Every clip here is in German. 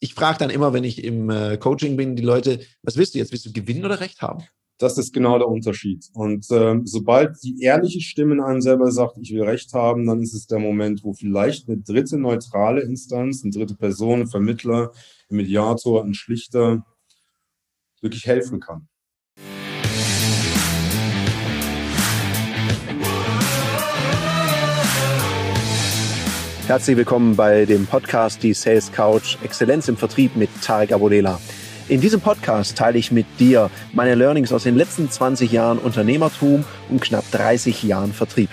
ich frage dann immer, wenn ich im äh, Coaching bin, die Leute, was willst du jetzt? Willst du gewinnen oder recht haben? Das ist genau der Unterschied. Und ähm, sobald die ehrliche Stimme in einem selber sagt, ich will Recht haben, dann ist es der Moment, wo vielleicht eine dritte neutrale Instanz, eine dritte Person, ein Vermittler, ein Mediator, ein Schlichter wirklich helfen kann. Herzlich willkommen bei dem Podcast Die Sales Couch Exzellenz im Vertrieb mit Tarek Abodela. In diesem Podcast teile ich mit dir meine Learnings aus den letzten 20 Jahren Unternehmertum und knapp 30 Jahren Vertrieb.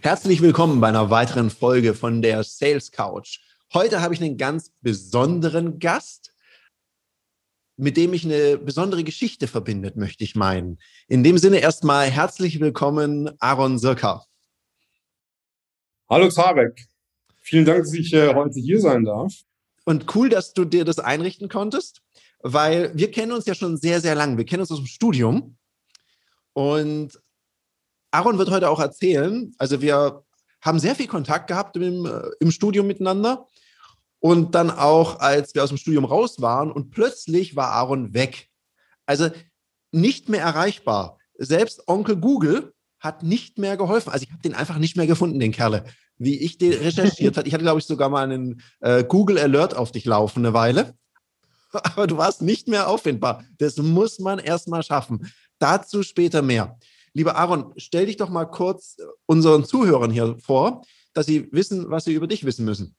Herzlich willkommen bei einer weiteren Folge von der Sales Couch. Heute habe ich einen ganz besonderen Gast, mit dem ich eine besondere Geschichte verbindet, möchte ich meinen. In dem Sinne erstmal herzlich willkommen, Aaron Sirka. Hallo Tarek, vielen Dank, dass ich äh, heute hier sein darf. Und cool, dass du dir das einrichten konntest, weil wir kennen uns ja schon sehr, sehr lang. Wir kennen uns aus dem Studium. Und Aaron wird heute auch erzählen, also wir haben sehr viel Kontakt gehabt im, äh, im Studium miteinander. Und dann auch, als wir aus dem Studium raus waren und plötzlich war Aaron weg. Also nicht mehr erreichbar. Selbst Onkel Google hat nicht mehr geholfen. Also ich habe den einfach nicht mehr gefunden, den Kerle. Wie ich den recherchiert habe. Ich hatte, glaube ich, sogar mal einen äh, Google Alert auf dich laufen eine Weile. Aber du warst nicht mehr auffindbar. Das muss man erst mal schaffen. Dazu später mehr. Lieber Aaron, stell dich doch mal kurz unseren Zuhörern hier vor, dass sie wissen, was sie über dich wissen müssen.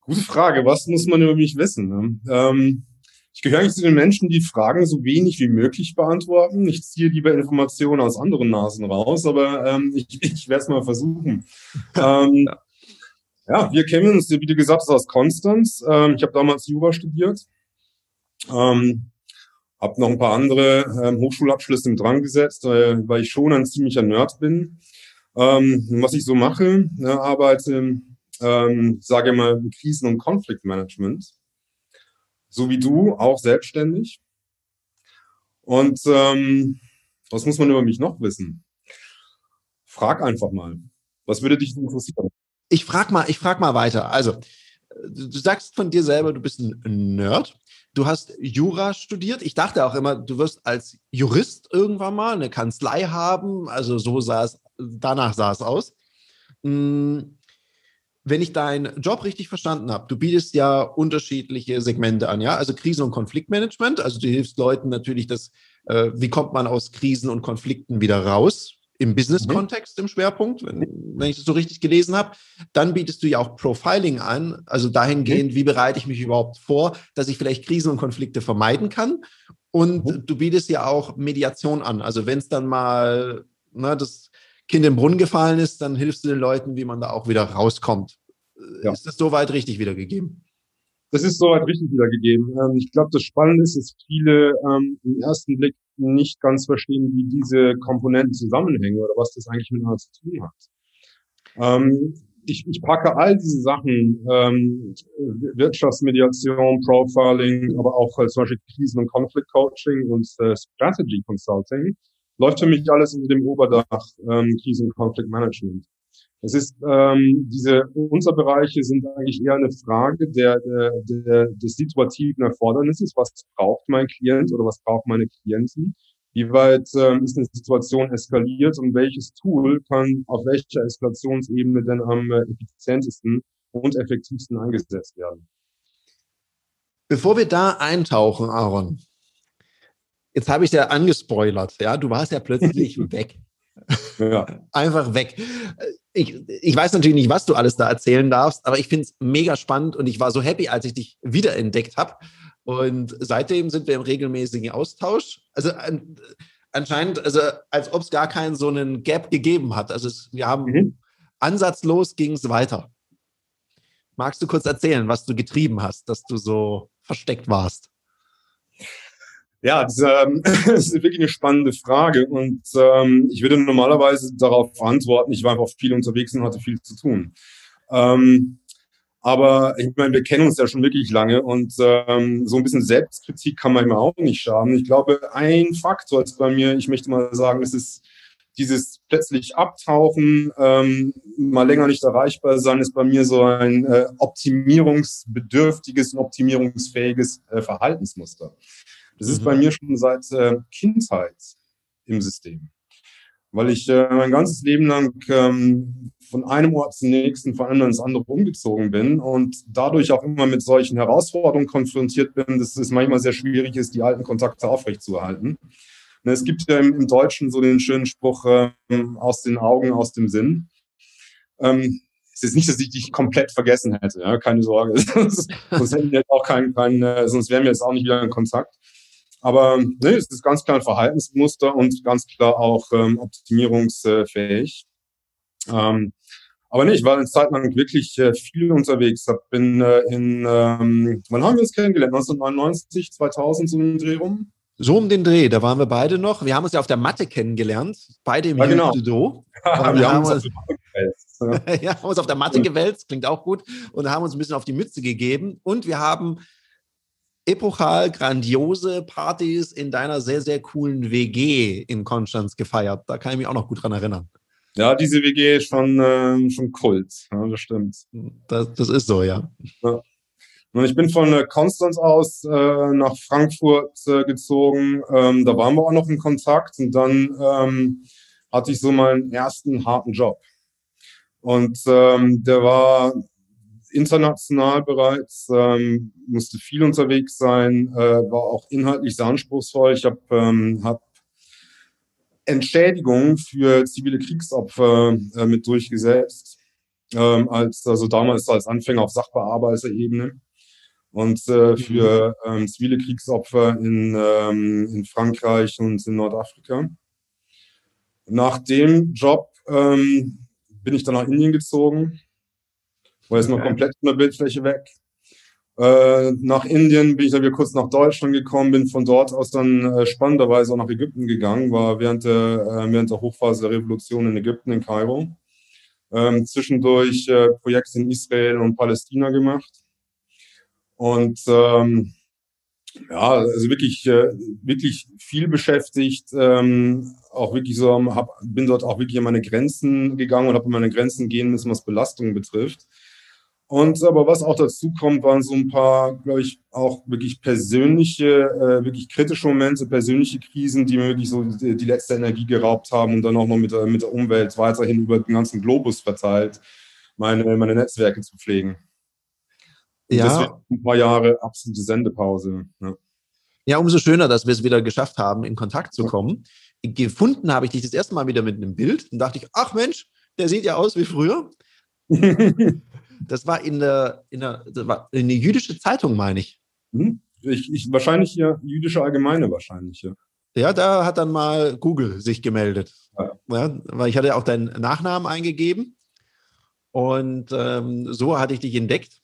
Gute Frage. Was muss man über mich wissen? Ne? Ähm, ich gehöre eigentlich zu den Menschen, die Fragen so wenig wie möglich beantworten. Ich ziehe lieber Informationen aus anderen Nasen raus, aber ähm, ich, ich werde es mal versuchen. ähm, ja, wir kennen uns, wie du gesagt hast, aus Konstanz. Ähm, ich habe damals Jura studiert. Ähm, habe noch ein paar andere ähm, Hochschulabschlüsse im Drang gesetzt, weil, weil ich schon ein ziemlicher Nerd bin. Ähm, was ich so mache, ne, arbeite, ähm, sage mal, Krisen- und Konfliktmanagement so wie du, auch selbstständig. Und ähm, was muss man über mich noch wissen? Frag einfach mal. Was würde dich interessieren? Ich frag mal, ich frag mal weiter. Also, du sagst von dir selber, du bist ein Nerd. Du hast Jura studiert. Ich dachte auch immer, du wirst als Jurist irgendwann mal eine Kanzlei haben. Also so sah es, danach sah es aus. Hm, wenn ich deinen Job richtig verstanden habe, du bietest ja unterschiedliche Segmente an, ja, also Krisen- und Konfliktmanagement, also du hilfst Leuten natürlich, dass, äh, wie kommt man aus Krisen und Konflikten wieder raus, im Business-Kontext im Schwerpunkt, wenn, wenn, ich das so richtig gelesen habe. Dann bietest du ja auch Profiling an, also dahingehend, wie bereite ich mich überhaupt vor, dass ich vielleicht Krisen und Konflikte vermeiden kann. Und mhm. du bietest ja auch Mediation an, also wenn es dann mal, na, ne, das Kind im Brunnen gefallen ist, dann hilfst du den Leuten, wie man da auch wieder rauskommt. Ja. Ist das soweit richtig wiedergegeben? Das ist soweit richtig wiedergegeben. Ähm, ich glaube, das Spannende ist, dass viele ähm, im ersten Blick nicht ganz verstehen, wie diese Komponenten zusammenhängen oder was das eigentlich miteinander zu tun hat. Ähm, ich, ich packe all diese Sachen, ähm, Wirtschaftsmediation, Profiling, aber auch äh, zum Beispiel Krisen- und Konfliktcoaching und äh, Strategy Consulting, läuft für mich alles unter dem Oberdach ähm, Krisen- und Konfliktmanagement. Es ist ähm, diese Unterbereiche sind eigentlich eher eine Frage der, der, der des situativen Erfordernisses. Was braucht mein Klient oder was braucht meine Klienten? Wie weit ähm, ist eine Situation eskaliert und welches Tool kann auf welcher Eskalationsebene denn am äh, effizientesten und effektivsten eingesetzt werden? Bevor wir da eintauchen, Aaron, jetzt habe ich ja angespoilert, ja, du warst ja plötzlich weg. Ja. Einfach weg. Ich, ich weiß natürlich nicht, was du alles da erzählen darfst, aber ich finde es mega spannend und ich war so happy, als ich dich wiederentdeckt habe. Und seitdem sind wir im regelmäßigen Austausch. Also an, anscheinend, also als ob es gar keinen so einen Gap gegeben hat. Also es, wir haben mhm. ansatzlos ging es weiter. Magst du kurz erzählen, was du getrieben hast, dass du so versteckt warst? Ja, das, ähm, das ist wirklich eine spannende Frage und ähm, ich würde normalerweise darauf antworten, ich war einfach viel unterwegs und hatte viel zu tun. Ähm, aber ich meine, wir kennen uns ja schon wirklich lange und ähm, so ein bisschen Selbstkritik kann manchmal auch nicht schaden. Ich glaube, ein Faktor ist bei mir, ich möchte mal sagen, es ist dieses plötzlich Abtauchen, ähm, mal länger nicht erreichbar sein, ist bei mir so ein äh, optimierungsbedürftiges und optimierungsfähiges äh, Verhaltensmuster. Das mhm. ist bei mir schon seit äh, Kindheit im System, weil ich äh, mein ganzes Leben lang ähm, von einem Ort zum nächsten, von einem ins andere umgezogen bin und dadurch auch immer mit solchen Herausforderungen konfrontiert bin, dass es manchmal sehr schwierig ist, die alten Kontakte aufrechtzuerhalten. Ne, es gibt ja im, Deutschen so den schönen Spruch, ähm, aus den Augen, aus dem Sinn. Ähm, es ist nicht, dass ich dich komplett vergessen hätte, ja, keine Sorge. sonst hätten wir jetzt auch keinen, keinen äh, sonst wären wir jetzt auch nicht wieder in Kontakt. Aber ne, es ist ganz klar ein Verhaltensmuster und ganz klar auch ähm, optimierungsfähig. Ähm, aber nee, ich war eine Zeit lang wirklich äh, viel unterwegs. Hab, bin äh, in, ähm, wann haben wir uns kennengelernt? 1999, 2000 so im Dreh rum? So um den Dreh, da waren wir beide noch. Wir haben uns ja auf der Matte kennengelernt, beide im ja, genau. Judo. Ja, wir haben uns, ja, haben uns auf der Matte gewälzt, klingt auch gut, und haben uns ein bisschen auf die Mütze gegeben. Und wir haben epochal grandiose Partys in deiner sehr, sehr coolen WG in Konstanz gefeiert. Da kann ich mich auch noch gut dran erinnern. Ja, diese WG ist schon, äh, schon Kult, ja, das stimmt. Das, das ist so, ja. ja. Und ich bin von äh, Konstanz aus äh, nach Frankfurt äh, gezogen. Ähm, da waren wir auch noch in Kontakt und dann ähm, hatte ich so meinen ersten harten Job. Und ähm, der war international bereits, ähm, musste viel unterwegs sein, äh, war auch inhaltlich sehr anspruchsvoll. Ich habe ähm, hab Entschädigung für zivile Kriegsopfer äh, mit durchgesetzt, ähm, als also damals als Anfänger auf Sachbearbeiterebene und äh, für mhm. ähm, zivile Kriegsopfer in, ähm, in Frankreich und in Nordafrika. Nach dem Job ähm, bin ich dann nach Indien gezogen, war jetzt mal komplett von der Bildfläche weg. Äh, nach Indien bin ich dann wieder kurz nach Deutschland gekommen, bin von dort aus dann äh, spannenderweise auch nach Ägypten gegangen, war während der, äh, während der Hochphase der Revolution in Ägypten, in Kairo. Ähm, zwischendurch äh, Projekte in Israel und Palästina gemacht und ähm, ja, also wirklich, äh, wirklich viel beschäftigt, ähm, auch wirklich so, hab, bin dort auch wirklich an meine Grenzen gegangen und habe an meine Grenzen gehen müssen, was Belastungen betrifft. Und aber was auch dazu kommt, waren so ein paar, glaube ich, auch wirklich persönliche, äh, wirklich kritische Momente, persönliche Krisen, die mir wirklich so die, die letzte Energie geraubt haben und dann auch noch mit der, mit der Umwelt weiterhin über den ganzen Globus verteilt meine, meine Netzwerke zu pflegen. Ja. Deswegen ein paar Jahre absolute Sendepause. Ja. ja, umso schöner, dass wir es wieder geschafft haben, in Kontakt zu kommen. Gefunden habe ich dich das erste Mal wieder mit einem Bild und dachte ich, ach Mensch, der sieht ja aus wie früher. das war in der, in der, in der jüdische Zeitung, meine ich. Hm? Ich, ich. Wahrscheinlich ja, jüdische Allgemeine wahrscheinlich, ja. Ja, da hat dann mal Google sich gemeldet. Ja. ja weil ich hatte auch deinen Nachnamen eingegeben. Und ähm, so hatte ich dich entdeckt.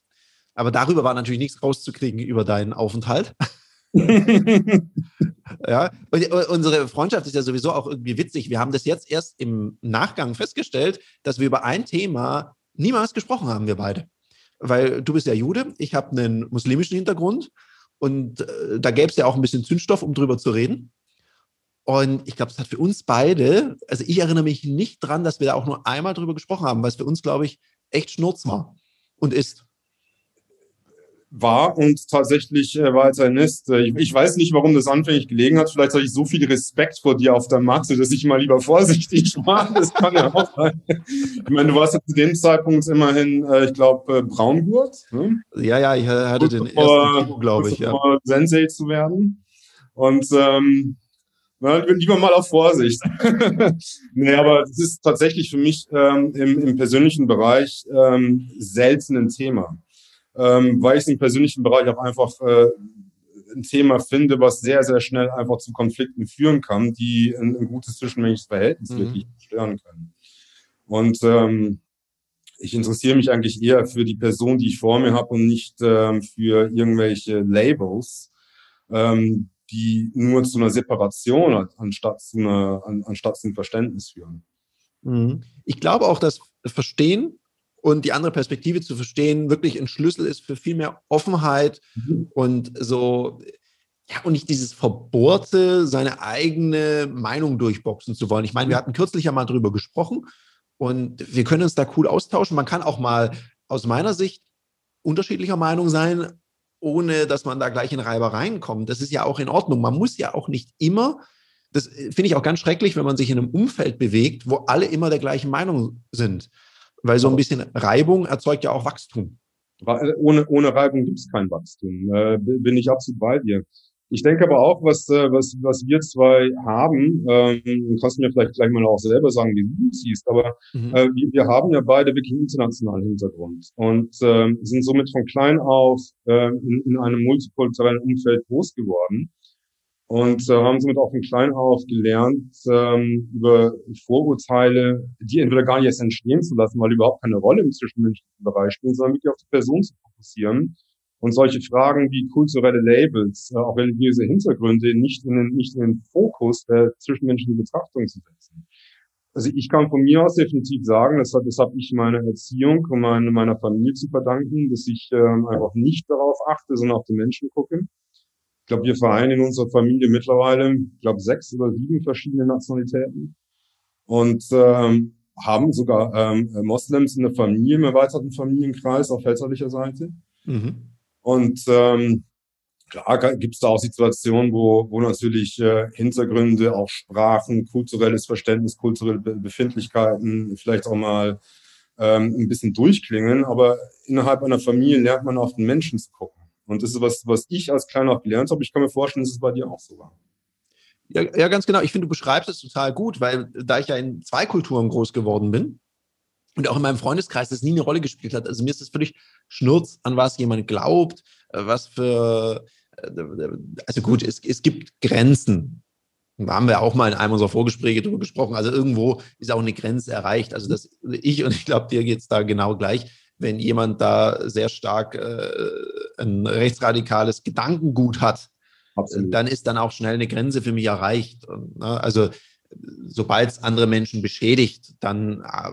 Aber darüber war natürlich nichts rauszukriegen über deinen Aufenthalt. ja, und äh, unsere Freundschaft ist ja sowieso auch irgendwie witzig. Wir haben das jetzt erst im Nachgang festgestellt, dass wir über ein Thema niemals gesprochen haben, wir beide. Weil du bist ja Jude, ich habe einen muslimischen Hintergrund und äh, da gäbe es ja auch ein bisschen Zündstoff, um drüber zu reden. Und ich glaube, es hat für uns beide, also ich erinnere mich nicht dran, dass wir da auch nur einmal drüber gesprochen haben, weil es für uns, glaube ich, echt Schnurz war und ist war und tatsächlich äh, weiterhin ist. Äh, ich, ich, weiß nicht, warum das anfänglich gelegen hat. Vielleicht hatte ich so viel Respekt vor dir auf der Matte, dass ich mal lieber vorsichtig war. Das kann ja auch sein. Ich meine, du warst ja zu dem Zeitpunkt immerhin, äh, ich glaube, äh, Braungurt. Ne? Ja, ja, ich hatte den ersten glaube ich. Ja. Sensei zu werden. Und ähm, na, lieber mal auf Vorsicht. nee, aber es ist tatsächlich für mich ähm, im, im persönlichen Bereich ähm, selten ein Thema ähm, weil ich es im persönlichen Bereich auch einfach äh, ein Thema finde, was sehr, sehr schnell einfach zu Konflikten führen kann, die ein, ein gutes zwischenmenschliches Verhältnis mhm. wirklich stören können. Und ähm, ich interessiere mich eigentlich eher für die Person, die ich vor mir habe und nicht ähm, für irgendwelche Labels, ähm, die nur zu einer Separation anstatt zu einer, an, anstatt zum Verständnis führen. Mhm. Ich glaube auch, dass Verstehen und die andere Perspektive zu verstehen wirklich ein Schlüssel ist für viel mehr Offenheit mhm. und so. ja, und nicht dieses Verbohrte, seine eigene Meinung durchboxen zu wollen. Ich meine, wir hatten kürzlich ja mal drüber gesprochen und wir können uns da cool austauschen. Man kann auch mal aus meiner Sicht unterschiedlicher Meinung sein, ohne dass man da gleich in Reibereien kommt. Das ist ja auch in Ordnung. Man muss ja auch nicht immer, das finde ich auch ganz schrecklich, wenn man sich in einem Umfeld bewegt, wo alle immer der gleichen Meinung sind. Weil so ein bisschen Reibung erzeugt ja auch Wachstum. Ohne, ohne Reibung gibt es kein Wachstum. Äh, bin ich absolut bei dir. Ich denke aber auch, was, äh, was, was wir zwei haben, ähm, kannst du mir vielleicht gleich mal auch selber sagen, wie du siehst, aber mhm. äh, wir, wir haben ja beide wirklich internationalen Hintergrund und äh, sind somit von klein auf äh, in, in einem multikulturellen Umfeld groß geworden und äh, haben somit auch von klein auf gelernt, ähm, über Vorurteile, die entweder gar nicht erst entstehen zu lassen, weil die überhaupt keine Rolle im zwischenmenschlichen Bereich spielen, sondern wirklich auf die Person zu fokussieren und solche Fragen wie kulturelle Labels, äh, auch religiöse Hintergründe nicht in den, nicht in den Fokus der zwischenmenschlichen Betrachtung zu setzen. Also ich kann von mir aus definitiv sagen, das, das habe ich meiner Erziehung und meine, meiner Familie zu verdanken, dass ich ähm, einfach nicht darauf achte, sondern auf den Menschen gucke. Ich glaube, wir vereinen in unserer Familie mittlerweile, ich glaube, sechs oder sieben verschiedene Nationalitäten und ähm, haben sogar ähm, Moslems in der Familie, im erweiterten Familienkreis auf väterlicher Seite. Mhm. Und ähm, klar gibt es da auch Situationen, wo, wo natürlich äh, Hintergründe, auch Sprachen, kulturelles Verständnis, kulturelle Be Befindlichkeiten vielleicht auch mal ähm, ein bisschen durchklingen. Aber innerhalb einer Familie lernt man auf den Menschen zu gucken. Und das ist was, was ich als Kleiner gelernt habe. Ich kann mir vorstellen, dass es bei dir auch so war. Ja, ja, ganz genau. Ich finde, du beschreibst es total gut, weil da ich ja in zwei Kulturen groß geworden bin, und auch in meinem Freundeskreis das nie eine Rolle gespielt hat. Also mir ist es völlig Schnurz, an was jemand glaubt, äh, was für, äh, also gut, es, es gibt Grenzen. Da haben wir auch mal in einem unserer Vorgespräche darüber gesprochen. Also irgendwo ist auch eine Grenze erreicht. Also dass ich, und ich glaube, dir geht es da genau gleich, wenn jemand da sehr stark äh, ein rechtsradikales Gedankengut hat, Absolut. dann ist dann auch schnell eine Grenze für mich erreicht. Ne, also sobald es andere Menschen beschädigt, dann äh,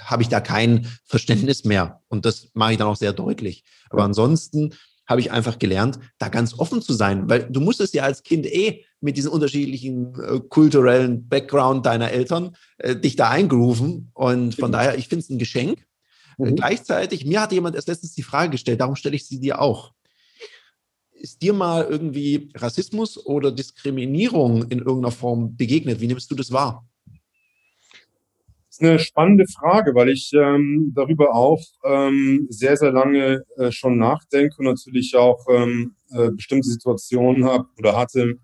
habe ich da kein Verständnis mehr. Und das mache ich dann auch sehr deutlich. Aber ansonsten habe ich einfach gelernt, da ganz offen zu sein, weil du musstest ja als Kind eh mit diesem unterschiedlichen äh, kulturellen Background deiner Eltern äh, dich da eingrooven. Und von daher, ich finde es ein Geschenk. Mhm. Gleichzeitig, mir hat jemand erst letztens die Frage gestellt, darum stelle ich sie dir auch ist dir mal irgendwie Rassismus oder Diskriminierung in irgendeiner Form begegnet? Wie nimmst du das wahr? Das ist eine spannende Frage, weil ich ähm, darüber auch ähm, sehr, sehr lange äh, schon nachdenke und natürlich auch ähm, äh, bestimmte Situationen habe oder hatte,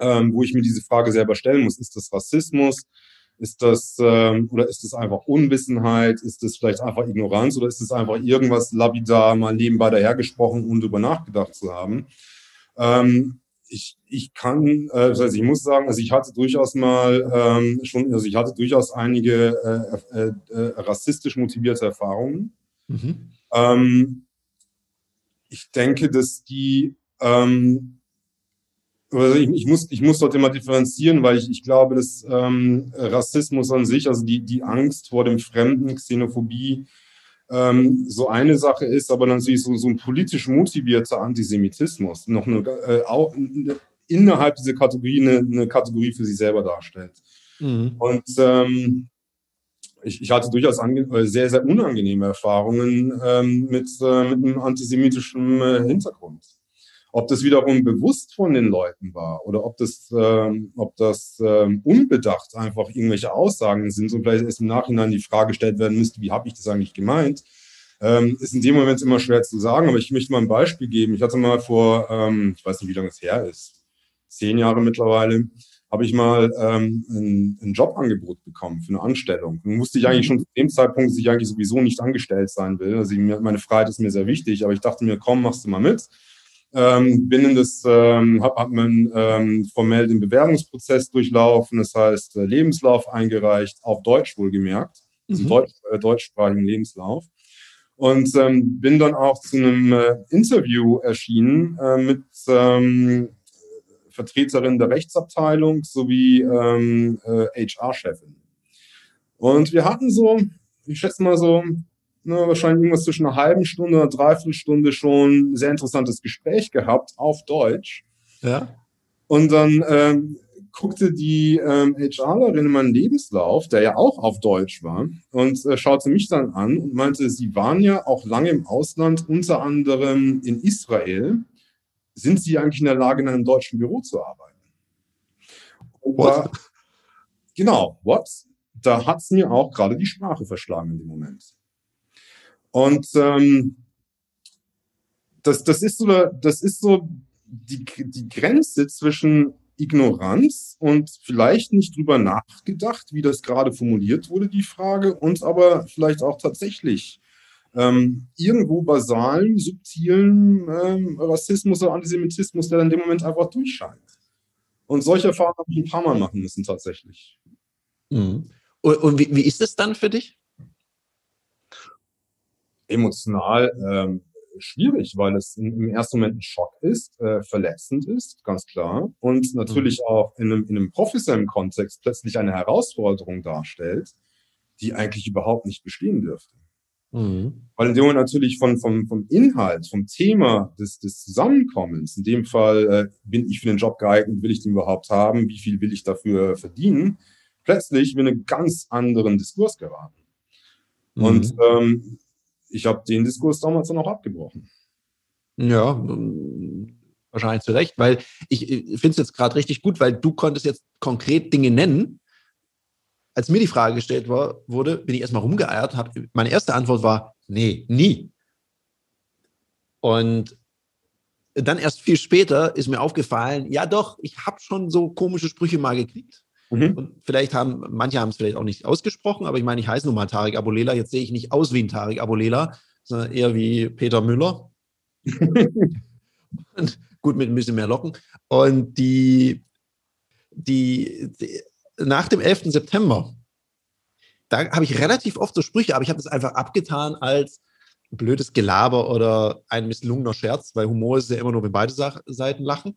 ähm, wo ich mir diese Frage selber stellen muss. Ist das Rassismus? Ist das, ähm, oder ist das einfach Unwissenheit? Ist das vielleicht einfach Ignoranz oder ist das einfach irgendwas lapidar mal nebenbei dahergesprochen, ohne darüber nachgedacht zu haben? Ähm, ich, ich kann, äh, das heißt, ich muss sagen, also ich hatte durchaus mal ähm, schon, also ich hatte durchaus einige äh, äh, äh, rassistisch motivierte Erfahrungen. Mhm. Ähm, ich denke, dass die ähm, also ich, ich, muss, ich muss dort immer differenzieren, weil ich, ich glaube, dass ähm, Rassismus an sich, also die, die Angst vor dem Fremden, Xenophobie, ähm, so eine Sache ist, aber natürlich so, so ein politisch motivierter Antisemitismus noch eine, äh, auch eine, innerhalb dieser Kategorie eine, eine Kategorie für sich selber darstellt. Mhm. Und ähm, ich, ich hatte durchaus äh, sehr, sehr unangenehme Erfahrungen ähm, mit, äh, mit einem antisemitischen äh, Hintergrund. Ob das wiederum bewusst von den Leuten war oder ob das, ähm, ob das ähm, unbedacht einfach irgendwelche Aussagen sind und vielleicht erst im Nachhinein die Frage gestellt werden müsste, wie habe ich das eigentlich gemeint, ähm, ist in dem Moment immer schwer zu sagen. Aber ich möchte mal ein Beispiel geben. Ich hatte mal vor, ähm, ich weiß nicht, wie lange es her ist, zehn Jahre mittlerweile, habe ich mal ähm, ein, ein Jobangebot bekommen für eine Anstellung. Nun wusste ich eigentlich schon zu dem Zeitpunkt, dass ich eigentlich sowieso nicht angestellt sein will. Also meine Freiheit ist mir sehr wichtig, aber ich dachte mir, komm, machst du mal mit ähm, bin in das, ähm, habe hab man ähm, formell den Bewerbungsprozess durchlaufen, das heißt äh, Lebenslauf eingereicht, auf Deutsch wohlgemerkt, also mhm. Deutsch, äh, deutschsprachigen Lebenslauf. Und ähm, bin dann auch zu einem äh, Interview erschienen äh, mit ähm, Vertreterin der Rechtsabteilung sowie ähm, äh, HR-Chefin. Und wir hatten so, ich schätze mal so ne, wahrscheinlich irgendwas zwischen einer halben Stunde oder dreiviertel Stunde schon ein sehr interessantes Gespräch gehabt auf Deutsch. Ja. Und dann ähm, guckte die ähm, HRlerin in meinen Lebenslauf, der ja auch auf Deutsch war, und äh, schaute mich dann an und meinte, Sie waren ja auch lange im Ausland, unter anderem in Israel. Sind Sie eigentlich in der Lage, in einem deutschen Büro zu arbeiten? Da, genau, what? Da hat es mir auch gerade die Sprache verschlagen in dem Moment. Und ähm, das, das ist so, das ist so die, die Grenze zwischen Ignoranz und vielleicht nicht drüber nachgedacht, wie das gerade formuliert wurde, die Frage, und aber vielleicht auch tatsächlich ähm, irgendwo basalen, subtilen ähm, Rassismus oder Antisemitismus, der dann in dem Moment einfach durchscheint. Und solche Erfahrungen habe ich ein paar Mal machen müssen, tatsächlich. Mhm. Und, und wie, wie, ist es dann für dich? Emotional ähm, schwierig, weil es im ersten Moment ein Schock ist, äh, verletzend ist, ganz klar, und natürlich mhm. auch in einem, in einem professionellen Kontext plötzlich eine Herausforderung darstellt, die eigentlich überhaupt nicht bestehen dürfte. Mhm. Weil in dem Moment natürlich von, vom, vom Inhalt, vom Thema des, des Zusammenkommens, in dem Fall äh, bin ich für den Job geeignet, will ich den überhaupt haben, wie viel will ich dafür verdienen, plötzlich in einen ganz anderen Diskurs geraten. Mhm. Und ähm, ich habe den Diskurs damals dann auch abgebrochen. Ja, wahrscheinlich zu Recht, weil ich, finde es jetzt gerade richtig gut, weil du konntest jetzt konkret Dinge nennen. Als mir die Frage gestellt war, wurde, bin ich erstmal rumgeeiert. Hab, meine erste Antwort war, nee, nie. Und dann erst viel später ist mir aufgefallen, ja doch, ich habe schon so komische Sprüche mal gekriegt. Mhm. Und vielleicht haben, manche haben es vielleicht auch nicht ausgesprochen, aber ich meine, ich heiße nun mal Tarek Abulela. Jetzt sehe ich nicht aus wie ein Tarek Abulela, sondern eher wie Peter Müller. und gut mit ein bisschen mehr Locken. Und die, die, die nach dem 11. September, da habe ich relativ oft so Sprüche, aber ich habe das einfach abgetan als blödes Gelaber oder ein misslungener Scherz, weil Humor ist ja immer nur, wenn beide Seiten lachen.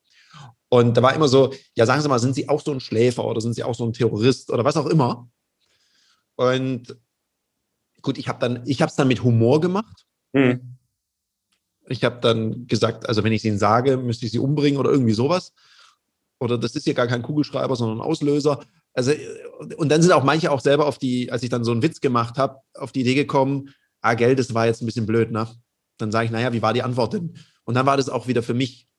Und da war immer so, ja, sagen Sie mal, sind Sie auch so ein Schläfer oder sind Sie auch so ein Terrorist oder was auch immer? Und gut, ich habe dann, ich habe es dann mit Humor gemacht. Mhm. Ich habe dann gesagt, also wenn ich es Ihnen sage, müsste ich Sie umbringen oder irgendwie sowas. Oder das ist hier gar kein Kugelschreiber, sondern ein Auslöser. Also, und dann sind auch manche auch selber auf die, als ich dann so einen Witz gemacht habe, auf die Idee gekommen, ah, Geld, das war jetzt ein bisschen blöd, ne? Dann sage ich, naja, wie war die Antwort denn? Und dann war das auch wieder für mich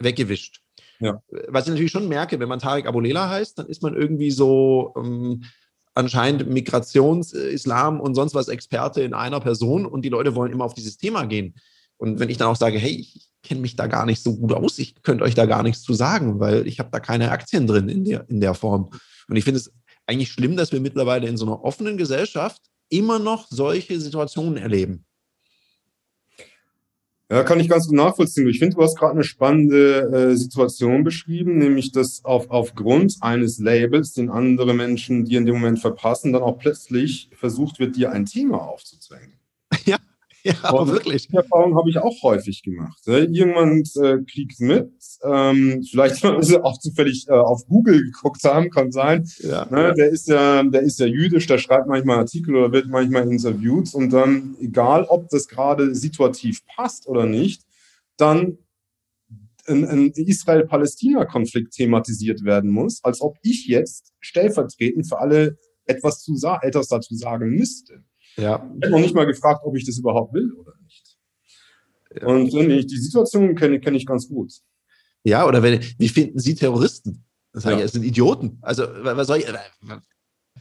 weggewischt. Ja. Was ich natürlich schon merke, wenn man Tarek Abulela heißt, dann ist man irgendwie so ähm, anscheinend Migrations-, Islam und sonst was Experte in einer Person und die Leute wollen immer auf dieses Thema gehen. Und wenn ich dann auch sage, hey, ich kenne mich da gar nicht so gut aus, ich könnte euch da gar nichts zu sagen, weil ich habe da keine Aktien drin in der, in der Form. Und ich finde es eigentlich schlimm, dass wir mittlerweile in so einer offenen Gesellschaft immer noch solche Situationen erleben. Ja, kann ich ganz gut nachvollziehen. Ich finde, du hast gerade eine spannende äh, Situation beschrieben, nämlich dass auf, aufgrund eines Labels, den andere Menschen dir in dem Moment verpassen, dann auch plötzlich versucht wird, dir ein Thema aufzuzwängen. Ja, ja, aber wirklich. Die Erfahrung habe ich auch häufig gemacht. Irgendwann äh, kriegt mit, ähm, vielleicht weil sie auch zufällig äh, auf Google geguckt haben, kann sein. Ja. Ne, der ist ja, der ist ja jüdisch, der schreibt manchmal Artikel oder wird manchmal interviewt und dann, egal ob das gerade situativ passt oder nicht, dann ein, ein Israel-Palästina-Konflikt thematisiert werden muss, als ob ich jetzt stellvertretend für alle etwas, zu etwas dazu sagen müsste. Ja. Ich habe noch nicht mal gefragt, ob ich das überhaupt will oder nicht. Ja. Und ich, die Situation kenne kenn ich ganz gut. Ja, oder wenn, wie finden Sie Terroristen? Das ja. ich, sind Idioten. Also, was soll ich,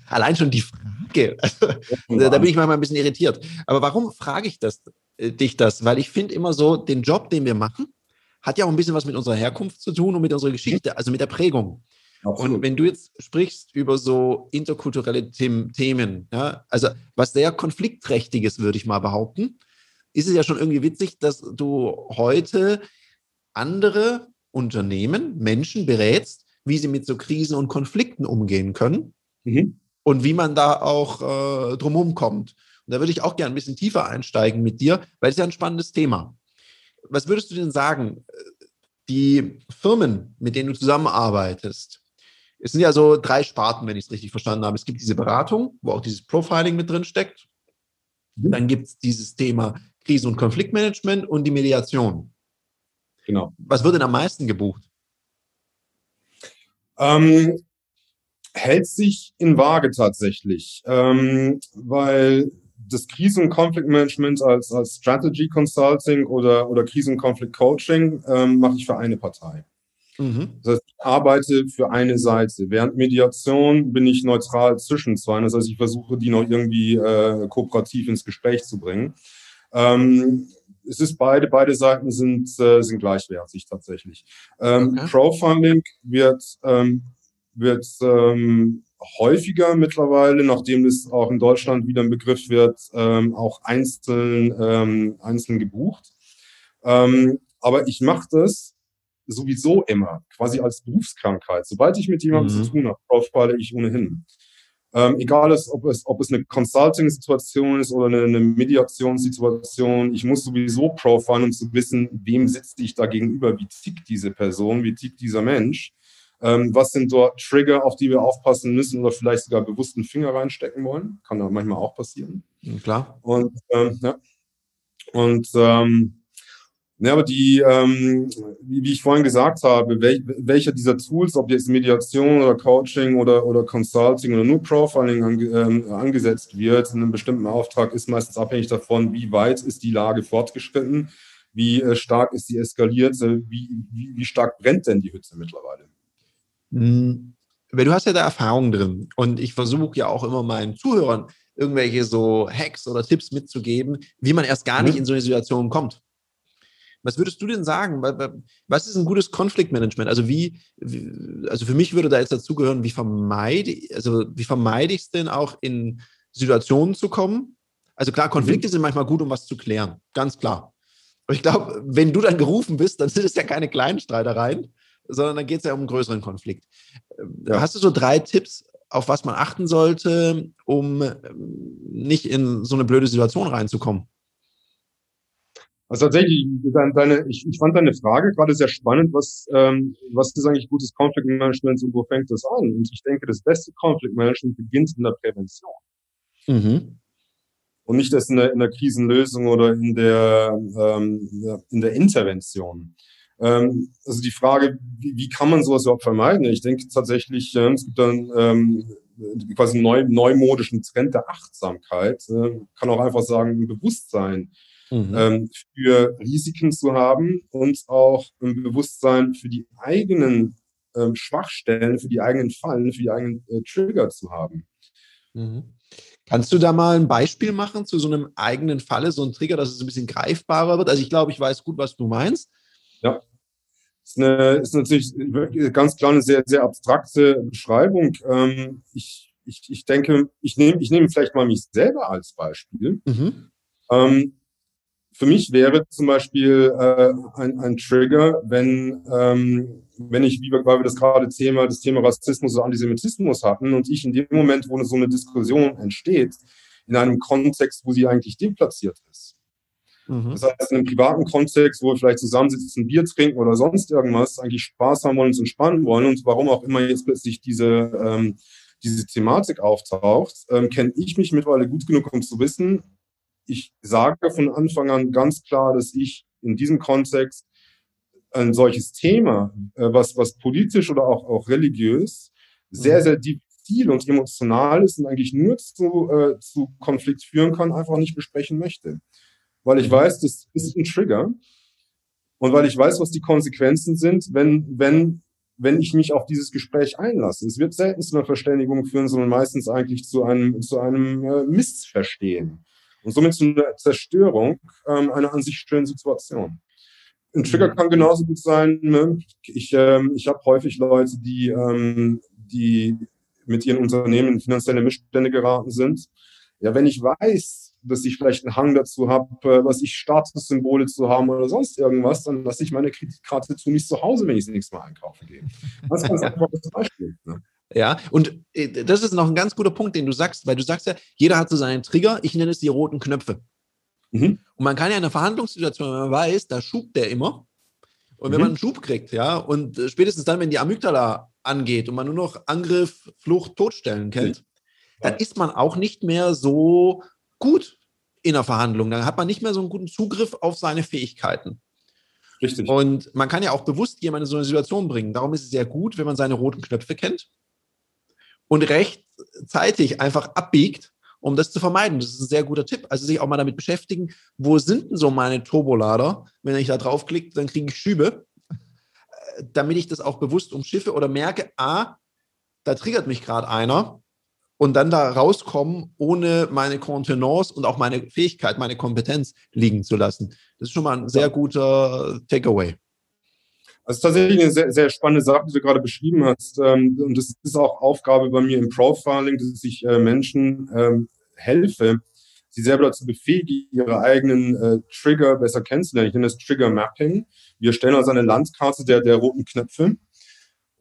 allein schon die Frage, also, da bin ich manchmal ein bisschen irritiert. Aber warum frage ich das, äh, dich das? Weil ich finde immer so, den Job, den wir machen, hat ja auch ein bisschen was mit unserer Herkunft zu tun und mit unserer Geschichte, also mit der Prägung. Absolut. Und wenn du jetzt sprichst über so interkulturelle Themen, ja, also was sehr konfliktträchtiges, würde ich mal behaupten, ist es ja schon irgendwie witzig, dass du heute andere Unternehmen, Menschen berätst, wie sie mit so Krisen und Konflikten umgehen können mhm. und wie man da auch äh, drumherum kommt. Und da würde ich auch gerne ein bisschen tiefer einsteigen mit dir, weil es ja ein spannendes Thema. Was würdest du denn sagen? Die Firmen, mit denen du zusammenarbeitest, es sind ja so drei Sparten, wenn ich es richtig verstanden habe. Es gibt diese Beratung, wo auch dieses Profiling mit drin steckt. Mhm. Dann gibt es dieses Thema Krisen- und Konfliktmanagement und die Mediation. Genau. Was wird denn am meisten gebucht? Ähm, hält sich in Waage tatsächlich, ähm, weil das Krisen- und Konfliktmanagement als, als Strategy Consulting oder, oder Krisen- und Konflikt Coaching ähm, mache ich für eine Partei. Mhm. Das heißt, ich arbeite für eine Seite. Während Mediation bin ich neutral zwischen zwei. Das heißt, ich versuche, die noch irgendwie äh, kooperativ ins Gespräch zu bringen. Ähm, es ist beide, beide Seiten sind, äh, sind gleichwertig tatsächlich. Ähm, okay. Crowdfunding wird, ähm, wird ähm, häufiger mittlerweile, nachdem es auch in Deutschland wieder ein Begriff wird, ähm, auch einzeln, ähm, einzeln gebucht. Ähm, aber ich mache das sowieso immer, quasi als Berufskrankheit. Sobald ich mit jemandem mhm. zu tun habe, profile ich ohnehin. Ähm, egal, ist, ob, es, ob es eine Consulting-Situation ist oder eine, eine Mediationssituation, ich muss sowieso profilen, um zu wissen, wem sitzt ich da gegenüber, wie tickt diese Person, wie tickt dieser Mensch. Ähm, was sind dort Trigger, auf die wir aufpassen müssen oder vielleicht sogar bewusst einen Finger reinstecken wollen? Kann da manchmal auch passieren. Klar. Und, ähm, ja. Und ähm, ja, aber die, ähm, wie, ich vorhin gesagt habe, wel, welcher dieser Tools, ob jetzt Mediation oder Coaching oder, oder Consulting oder nur Profiling ange, ähm, angesetzt wird in einem bestimmten Auftrag, ist meistens abhängig davon, wie weit ist die Lage fortgeschritten, wie äh, stark ist sie eskaliert, äh, wie, wie, wie stark brennt denn die Hütte mittlerweile. Hm, weil du hast ja da Erfahrung drin und ich versuche ja auch immer meinen Zuhörern irgendwelche so Hacks oder Tipps mitzugeben, wie man erst gar nicht mhm. in so eine Situation kommt. Was würdest du denn sagen? Was ist ein gutes Konfliktmanagement? Also wie, also für mich würde da jetzt dazugehören, wie vermeide, also wie vermeide ich es denn auch in Situationen zu kommen? Also klar, Konflikte mhm. sind manchmal gut, um was zu klären, ganz klar. Aber ich glaube, wenn du dann gerufen bist, dann sind es ja keine kleinen Streitereien, sondern dann geht es ja um einen größeren Konflikt. Ja. Hast du so drei Tipps, auf was man achten sollte, um nicht in so eine blöde Situation reinzukommen? Also tatsächlich, deine, ich, ich fand deine Frage gerade sehr spannend, was, ähm, was ist eigentlich gutes Conflict Management und wo fängt das an? Und ich denke, das beste Conflict Management beginnt in der Prävention. Mhm. Und nicht erst in der, in der Krisenlösung oder in der, ähm, in der Intervention. Ähm, also die Frage, wie, wie kann man sowas überhaupt vermeiden? Ich denke tatsächlich, äh, es gibt dann ähm, quasi einen neu, neumodischen Trend der Achtsamkeit. Äh, kann auch einfach sagen, ein Bewusstsein mhm. ähm, für Risiken zu haben und auch ein Bewusstsein für die eigenen ähm, Schwachstellen, für die eigenen Fallen, für die eigenen äh, Trigger zu haben. Mhm. Kannst du da mal ein Beispiel machen zu so einem eigenen Falle, so ein Trigger, dass es ein bisschen greifbarer wird? Also ich glaube, ich weiß gut, was du meinst. Ja ist, eine, ist natürlich ganz klar eine sehr, sehr abstrakte Beschreibung. Ähm, ich, ich, ich denke, ich nehme ich nehme vielleicht mal mich selber als Beispiel. Mhm. Ähm, für mich wäre zum Beispiel äh, ein, ein Trigger, wenn, ähm, wenn ich, wie wir, weil wir das gerade Thema, das Thema Rassismus oder Antisemitismus hatten und ich in dem Moment, wo so eine Diskussion entsteht, in einem Kontext, wo sie eigentlich deplatziert ist. Mhm. Das heißt, in einem privaten Kontext, wo wir vielleicht zusammensitzen, Bier trinken oder sonst irgendwas, eigentlich Spaß haben wollen, uns entspannen wollen und warum auch immer jetzt plötzlich diese, ähm, diese Thematik auftaucht, ähm, kenne ich mich mittlerweile gut genug, um zu wissen, ich sage von Anfang an ganz klar, dass ich in diesem Kontext ein solches Thema, äh, was, was politisch oder auch, auch religiös sehr, mhm. sehr diffizil und emotional ist und eigentlich nur zu, äh, zu Konflikt führen kann, einfach nicht besprechen möchte weil ich weiß, das ist ein Trigger und weil ich weiß, was die Konsequenzen sind, wenn, wenn, wenn ich mich auf dieses Gespräch einlasse. Es wird selten zu einer Verständigung führen, sondern meistens eigentlich zu einem, zu einem äh, Missverstehen und somit zu einer Zerstörung ähm, einer an sich schönen Situation. Ein Trigger mhm. kann genauso gut sein. Ne? Ich, ähm, ich habe häufig Leute, die, ähm, die mit ihren Unternehmen in finanzielle Missstände geraten sind. Ja, wenn ich weiß, dass ich vielleicht einen Hang dazu habe, äh, was ich Statussymbole zu haben oder sonst irgendwas, dann lasse ich meine Kreditkarte zu nicht zu Hause, wenn ich das nächste Mal einkaufen gehe. Das ist ganz einfaches Beispiel. Ne? Ja, und äh, das ist noch ein ganz guter Punkt, den du sagst, weil du sagst ja, jeder hat so seinen Trigger, ich nenne es die roten Knöpfe. Mhm. Und man kann ja in einer Verhandlungssituation, wenn man weiß, da schubt der immer. Und wenn mhm. man einen Schub kriegt, ja, und äh, spätestens dann, wenn die Amygdala angeht und man nur noch Angriff, Flucht, Todstellen kennt, mhm. dann ist man auch nicht mehr so gut in der Verhandlung. Dann hat man nicht mehr so einen guten Zugriff auf seine Fähigkeiten. Richtig. Und man kann ja auch bewusst jemanden in so eine Situation bringen. Darum ist es sehr gut, wenn man seine roten Knöpfe kennt und rechtzeitig einfach abbiegt, um das zu vermeiden. Das ist ein sehr guter Tipp. Also sich auch mal damit beschäftigen, wo sind denn so meine Turbolader? Wenn ich da draufklicke, dann kriege ich Schübe, äh, damit ich das auch bewusst umschiffe oder merke, ah, da triggert mich gerade einer und dann da rauskommen, ohne meine Kontenance und auch meine Fähigkeit, meine Kompetenz liegen zu lassen. Das ist schon mal ein sehr guter Takeaway. Das ist tatsächlich eine sehr, sehr spannende Sache, die du gerade beschrieben hast. Ähm, und das ist auch Aufgabe bei mir im Profiling, dass ich äh, Menschen ähm, helfe, sie selber dazu befähige, ihre eigenen äh, Trigger besser kennenzulernen. Ich nenne das Trigger Mapping. Wir stellen also eine Landkarte der, der roten Knöpfe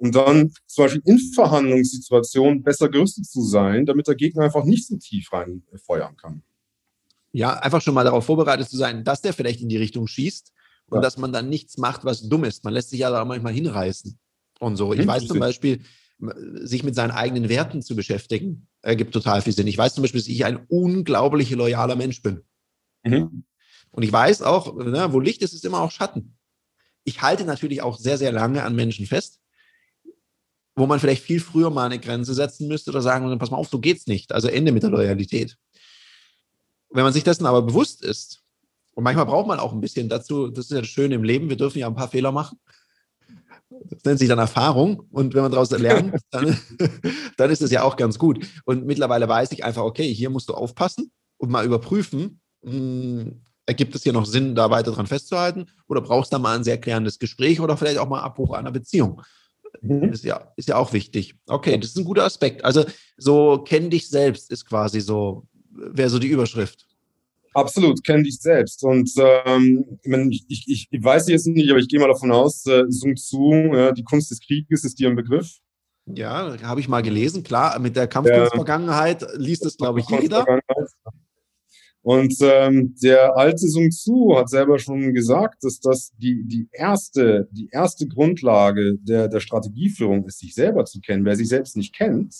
um dann zum Beispiel in Verhandlungssituationen besser gerüstet zu sein, damit der Gegner einfach nicht so tief reinfeuern kann. Ja, einfach schon mal darauf vorbereitet zu sein, dass der vielleicht in die Richtung schießt und ja. dass man dann nichts macht, was dumm ist. Man lässt sich ja da manchmal hinreißen und so. Ich weiß zum Beispiel, sich mit seinen eigenen Werten zu beschäftigen, ergibt total viel Sinn. Ich weiß zum Beispiel, dass ich ein unglaublich loyaler Mensch bin. Mhm. Und ich weiß auch, ne, wo Licht ist, ist immer auch Schatten. Ich halte natürlich auch sehr, sehr lange an Menschen fest wo man vielleicht viel früher mal eine Grenze setzen müsste oder sagen, pass mal auf, so geht's nicht. Also Ende mit der Loyalität. Wenn man sich dessen aber bewusst ist, und manchmal braucht man auch ein bisschen dazu, das ist ja das Schöne im Leben, wir dürfen ja ein paar Fehler machen. Das nennt sich dann Erfahrung. Und wenn man daraus lernt, dann, dann ist es ja auch ganz gut. Und mittlerweile weiß ich einfach, okay, hier musst du aufpassen und mal überprüfen, mh, hm, ergibt es hier noch Sinn, da weiter dran festzuhalten? Oder brauchst du da mal ein sehr klärendes Gespräch oder vielleicht auch mal Abbruch einer Beziehung? Mhm. Ist, ja, ist ja auch wichtig. Okay, das ist ein guter Aspekt. Also so kenn dich selbst ist quasi so, wäre so die Überschrift. Absolut, kenn dich selbst. Und ähm, ich, ich, ich weiß jetzt nicht, aber ich gehe mal davon aus, äh, Sun Tzu, ja, die Kunst des Krieges ist dir ein Begriff. Ja, habe ich mal gelesen. Klar, mit der Kampfkunstvergangenheit liest es, glaube ich, jeder. Und ähm, der alte Sun Tzu hat selber schon gesagt, dass das die, die, erste, die erste Grundlage der, der Strategieführung ist, sich selber zu kennen. Wer sich selbst nicht kennt,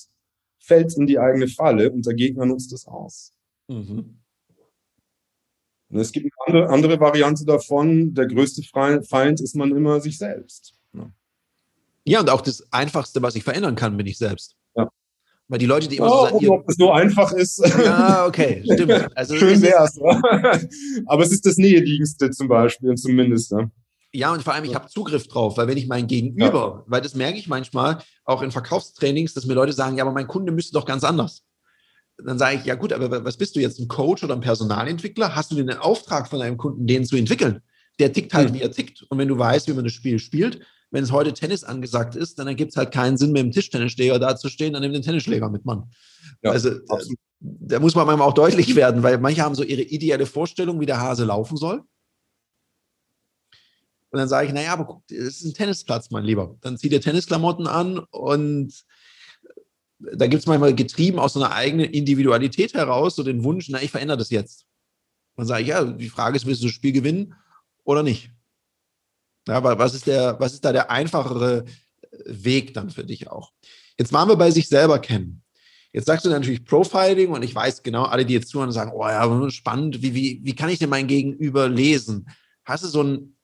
fällt in die eigene Falle und der Gegner nutzt es aus. Mhm. Es gibt eine andere, Variante davon, der größte Feind ist man immer sich selbst. Ja. ja, und auch das Einfachste, was ich verändern kann, bin ich selbst. Weil die Leute, die immer oh, so sagen, ob es so einfach ist. Ja, okay, stimmt. Also Schön wär's. Aber es ist das Näheliegendste zum Beispiel, zumindest. Ja. Ja, und vor allem, ich habe Zugriff drauf, weil wenn ich mein Gegenüber, ja. weil das merke ich manchmal auch in Verkaufstrainings, dass mir Leute sagen, ja, aber mein Kunde müsste doch ganz anders. Dann sage ich, ja gut, aber was bist du jetzt, ein Coach oder ein Personalentwickler? Hast du den Auftrag von deinem Kunden, den zu entwickeln? Der tickt halt, mhm. wie er tickt. Und wenn du weißt, wie man das Spiel spielt, wenn es heute Tennis angesagt ist, dann ergibt es halt keinen Sinn, mit dem Tischtennisschläger dazustehen, dann nimm den Tennisschläger mit, Mann. Ja, also absolut. da muss man manchmal auch deutlich werden, weil manche haben so ihre ideelle Vorstellung, wie der Hase laufen soll. Und dann sage ich, naja, aber guck, es ist ein Tennisplatz, mein Lieber. Dann zieh dir Tennisklamotten an und da gibt es manchmal getrieben aus so einer eigenen Individualität heraus, so den Wunsch, na, ich verändere das jetzt. Dann sage ich, ja, die Frage ist, willst du das Spiel gewinnen oder nicht? Ja, aber was ist, der, was ist da der einfachere Weg dann für dich auch? Jetzt waren wir bei sich selber kennen. Jetzt sagst du natürlich Profiling und ich weiß genau, alle, die jetzt zuhören, sagen, oh ja, spannend, wie, wie, wie kann ich denn mein Gegenüber lesen? Hast du so ein,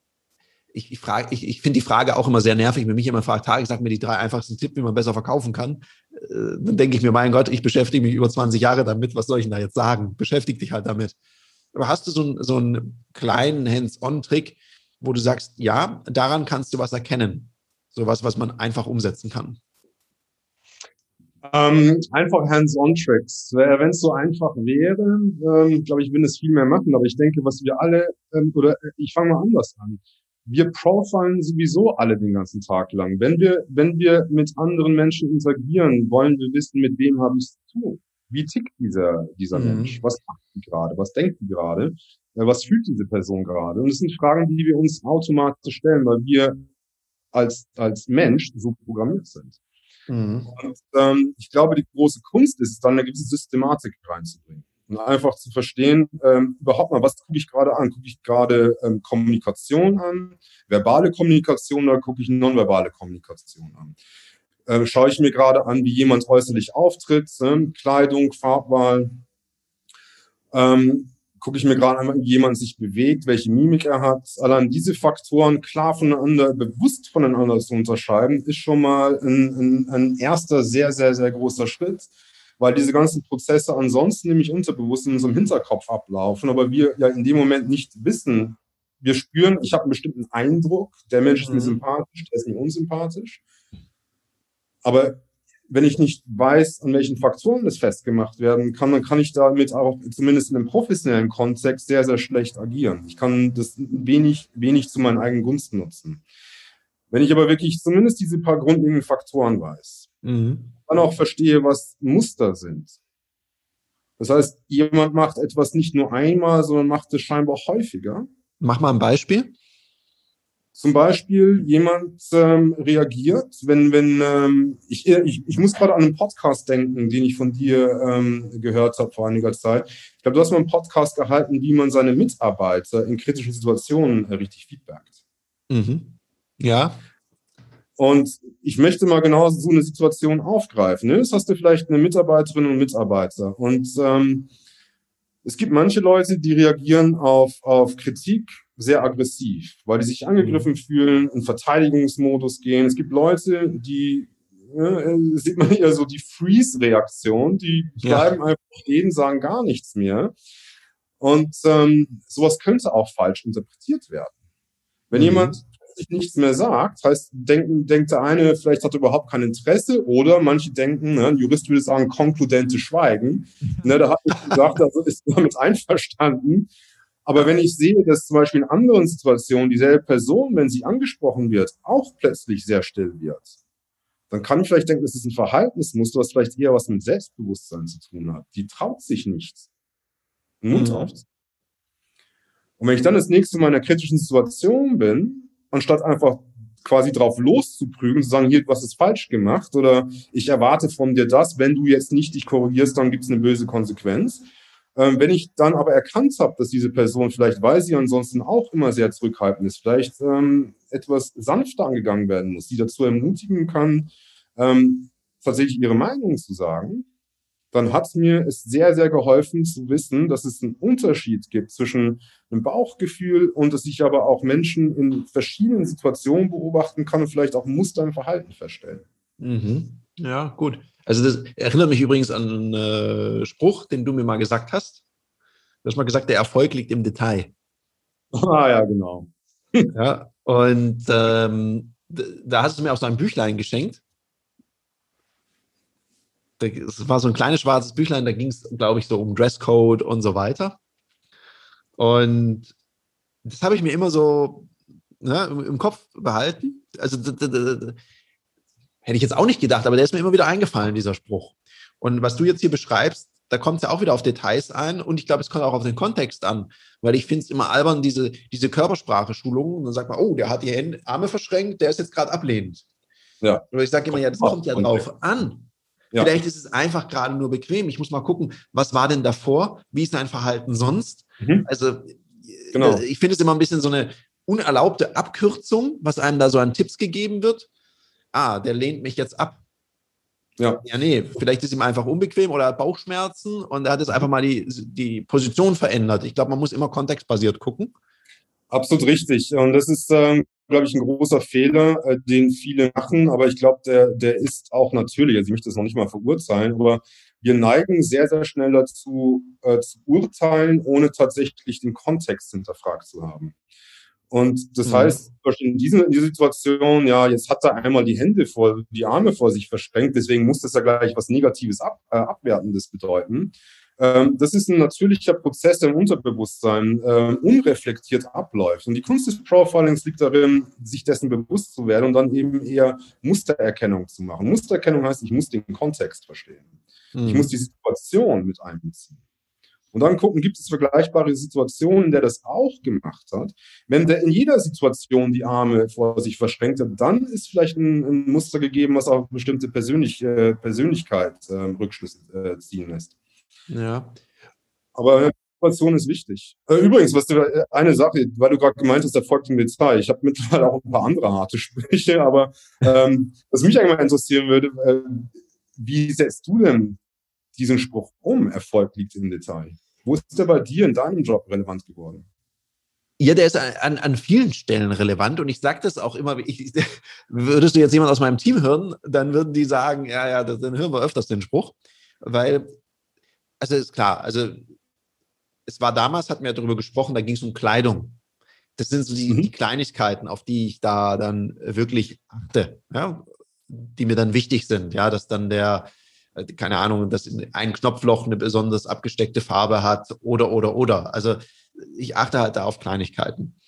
ich, ich, ich, ich finde die Frage auch immer sehr nervig, wenn mich jemand fragt, ich sag mir die drei einfachsten Tipps, wie man besser verkaufen kann. Äh, dann denke ich mir, mein Gott, ich beschäftige mich über 20 Jahre damit, was soll ich denn da jetzt sagen? Beschäftige dich halt damit. Aber hast du so, so einen kleinen Hands-on-Trick, wo du sagst, ja, daran kannst du was erkennen. Sowas, was man einfach umsetzen kann. Ähm, einfach Hands-on-Tricks. Wenn es so einfach wäre, ähm, glaube ich, würden es viel mehr machen. Aber ich denke, was wir alle, ähm, oder äh, ich fange mal anders an. Wir profilen sowieso alle den ganzen Tag lang. Wenn wir, wenn wir mit anderen Menschen interagieren, wollen wir wissen, mit wem habe ich es zu tun. Wie tickt dieser, dieser mhm. Mensch? Was macht die gerade? Was denkt die gerade? Äh, was fühlt diese Person gerade? Und es sind Fragen, die wir uns automatisch stellen, weil wir als, als Mensch so programmiert sind. Mhm. Und ähm, ich glaube, die große Kunst ist es dann, eine gewisse Systematik reinzubringen. Und einfach zu verstehen, ähm, überhaupt mal, was gucke ich gerade an? Gucke ich gerade ähm, Kommunikation an, verbale Kommunikation oder gucke ich nonverbale Kommunikation an? Äh, schaue ich mir gerade an, wie jemand äußerlich auftritt, äh, Kleidung, Farbwahl. Ähm, gucke ich mir gerade einmal, wie jemand sich bewegt, welche Mimik er hat. Allein diese Faktoren klar voneinander, bewusst voneinander zu unterscheiden, ist schon mal ein, ein, ein erster sehr, sehr, sehr großer Schritt, weil diese ganzen Prozesse ansonsten nämlich unterbewusst in unserem Hinterkopf ablaufen, aber wir ja in dem Moment nicht wissen, wir spüren, ich habe einen bestimmten Eindruck, der Mensch ist mir mhm. sympathisch, der ist mir unsympathisch. Aber wenn ich nicht weiß, an welchen Faktoren das festgemacht werden kann, dann kann ich damit auch zumindest in einem professionellen Kontext sehr, sehr schlecht agieren. Ich kann das wenig, wenig zu meinen eigenen Gunsten nutzen. Wenn ich aber wirklich zumindest diese paar grundlegenden Faktoren weiß, mhm. Dann auch verstehe, was Muster sind. Das heißt, jemand macht etwas nicht nur einmal, sondern macht es scheinbar häufiger. Mach mal ein Beispiel. Zum Beispiel jemand ähm, reagiert, wenn, wenn ähm, ich, ich, ich muss gerade an einen Podcast denken, den ich von dir ähm, gehört habe vor einiger Zeit. Ich glaube, du hast mal einen Podcast gehalten, wie man seine Mitarbeiter in kritischen Situationen äh, richtig feedbackt. Mhm. Ja. Und ich möchte mal genau so eine Situation aufgreifen. Ne? Das hast du vielleicht eine Mitarbeiterin und Mitarbeiter. Und ähm, es gibt manche Leute, die reagieren auf, auf Kritik sehr aggressiv, weil die sich angegriffen mhm. fühlen, in Verteidigungsmodus gehen. Es gibt Leute, die äh, sieht man hier so die Freeze-Reaktion, die bleiben ja. einfach stehen, sagen gar nichts mehr. Und ähm, sowas könnte auch falsch interpretiert werden. Wenn mhm. jemand sich nichts mehr sagt, heißt, denken, denkt der eine, vielleicht hat er überhaupt kein Interesse, oder manche denken, ne, ein Jurist würde sagen, konkludente Schweigen. ne, da hat er gesagt, also ist damit einverstanden. Aber wenn ich sehe, dass zum Beispiel in anderen Situationen dieselbe Person, wenn sie angesprochen wird, auch plötzlich sehr still wird, dann kann ich vielleicht denken, das ist ein Verhaltensmuster, was vielleicht eher was mit Selbstbewusstsein zu tun hat. Die traut sich nicht. Mund mhm. auf. Und wenn ich dann das nächste Mal in einer kritischen Situation bin, anstatt einfach quasi drauf loszuprügeln, zu sagen, hier, du es falsch gemacht oder ich erwarte von dir das, wenn du jetzt nicht dich korrigierst, dann gibt es eine böse Konsequenz, ähm, wenn ich dann aber erkannt habe, dass diese Person vielleicht, weil sie ansonsten auch immer sehr zurückhaltend ist, vielleicht ähm, etwas sanfter angegangen werden muss, die dazu ermutigen kann, ähm, tatsächlich ihre Meinung zu sagen, dann hat mir es sehr, sehr geholfen zu wissen, dass es einen Unterschied gibt zwischen einem Bauchgefühl und dass ich aber auch Menschen in verschiedenen Situationen beobachten kann und vielleicht auch Muster im Verhalten feststellen. Mhm. Ja, gut. Also das erinnert mich übrigens an einen äh, Spruch, den du mir mal gesagt hast. Du hast mal gesagt, der Erfolg liegt im Detail. Ah ja, genau. ja, und ähm, da hast du mir auch so ein Büchlein geschenkt. Es war so ein kleines schwarzes Büchlein, da ging es, glaube ich, so um Dresscode und so weiter. Und das habe ich mir immer so ne, im Kopf behalten. Also Hätte ich jetzt auch nicht gedacht, aber der ist mir immer wieder eingefallen, dieser Spruch. Und was du jetzt hier beschreibst, da kommt es ja auch wieder auf Details ein und ich glaube, es kommt auch auf den Kontext an, weil ich finde es immer albern, diese, diese Körpersprache-Schulungen und dann sagt man, oh, der hat die Hände, Arme verschränkt, der ist jetzt gerade ablehnend. Ja. Und ich sage immer, ja, das kommt ja drauf an. Ja. Vielleicht ist es einfach gerade nur bequem. Ich muss mal gucken, was war denn davor? Wie ist dein Verhalten sonst? Mhm. Also, genau. ich finde es immer ein bisschen so eine unerlaubte Abkürzung, was einem da so an Tipps gegeben wird ah, der lehnt mich jetzt ab. Ja. ja, nee, vielleicht ist ihm einfach unbequem oder hat Bauchschmerzen und er hat jetzt einfach mal die, die Position verändert. Ich glaube, man muss immer kontextbasiert gucken. Absolut richtig. Und das ist, ähm, glaube ich, ein großer Fehler, äh, den viele machen. Aber ich glaube, der, der ist auch natürlich. Also ich möchte das noch nicht mal verurteilen, aber wir neigen sehr, sehr schnell dazu, äh, zu urteilen, ohne tatsächlich den Kontext hinterfragt zu haben. Und das mhm. heißt, in, diesem, in dieser Situation, ja, jetzt hat er einmal die Hände vor, die Arme vor sich verschränkt, deswegen muss das ja gleich was Negatives, ab, äh, Abwertendes bedeuten. Ähm, das ist ein natürlicher Prozess, der im Unterbewusstsein äh, unreflektiert abläuft. Und die Kunst des Profilings liegt darin, sich dessen bewusst zu werden und dann eben eher Mustererkennung zu machen. Mustererkennung heißt, ich muss den Kontext verstehen. Mhm. Ich muss die Situation mit einbeziehen. Und dann gucken, gibt es vergleichbare Situationen, in der das auch gemacht hat. Wenn der in jeder Situation die Arme vor sich verschränkt hat, dann ist vielleicht ein, ein Muster gegeben, was auch bestimmte Persönlich, äh, Persönlichkeit äh, Rückschlüsse ziehen lässt. Ja. Aber Situation ist wichtig. Äh, übrigens, was du, äh, eine Sache, weil du gerade gemeint hast, erfolgt im Detail. Ich habe mittlerweile auch ein paar andere harte Sprüche, aber ähm, was mich eigentlich mal interessieren würde, äh, wie setzt du denn diesen Spruch um? Erfolg liegt im Detail. Wo ist der bei dir in deinem Job relevant geworden? Ja, der ist an, an vielen Stellen relevant und ich sage das auch immer, ich, würdest du jetzt jemand aus meinem Team hören, dann würden die sagen, ja, ja, dann hören wir öfters den Spruch, weil, also ist klar, also es war damals, hatten wir darüber gesprochen, da ging es um Kleidung. Das sind so die, mhm. die, Kleinigkeiten, auf die ich da dann wirklich achte, ja, die mir dann wichtig sind, ja, dass dann der, äh, keine Ahnung, dass ein Knopfloch eine besonders abgesteckte Farbe hat oder, oder, oder. Also ich achte halt da auf Kleinigkeiten.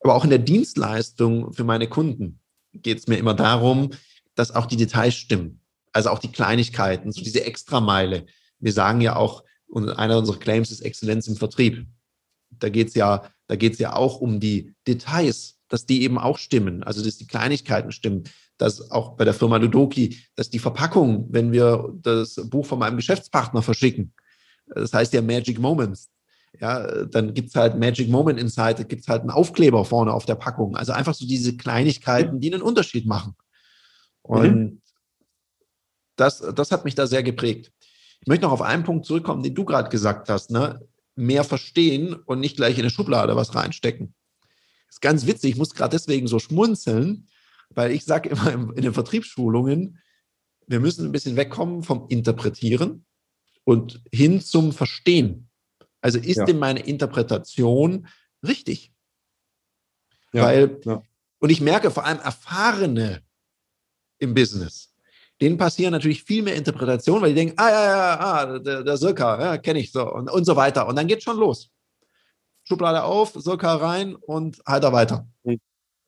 Aber auch in der Dienstleistung für meine Kunden geht es mir immer darum, dass auch die Details stimmen. Also auch die Kleinigkeiten, so diese Extrameile. Wir sagen ja auch, und einer unserer Claims ist Exzellenz im Vertrieb. Da geht es ja, da geht's ja auch um die Details, dass die eben auch stimmen. Also dass die Kleinigkeiten stimmen. Dass auch bei der Firma Ludoki, dass die Verpackung, wenn wir das Buch von meinem Geschäftspartner verschicken, das heißt ja Magic Moments, ja, dann gibt es halt Magic Moment Inside, gibt es halt einen Aufkleber vorne auf der Packung. Also einfach so diese Kleinigkeiten, die einen Unterschied machen. Und mhm. das, das hat mich da sehr geprägt. Ich möchte noch auf einen Punkt zurückkommen, den du gerade gesagt hast, ne? Mehr verstehen und nicht gleich in eine Schublade was reinstecken. Das ist ganz witzig, ich muss gerade deswegen so schmunzeln, weil ich sage immer in den Vertriebsschulungen, wir müssen ein bisschen wegkommen vom Interpretieren und hin zum Verstehen. Also ist ja. denn meine Interpretation richtig? Ja. Weil, ja. und ich merke vor allem Erfahrene im Business, denen passieren natürlich viel mehr Interpretationen, weil die denken, ah ja, ja, ah, der, der Sirka, ja, kenne ich so und, und so weiter. Und dann geht schon los. Schublade auf, Sirka rein und halt da weiter. Mhm.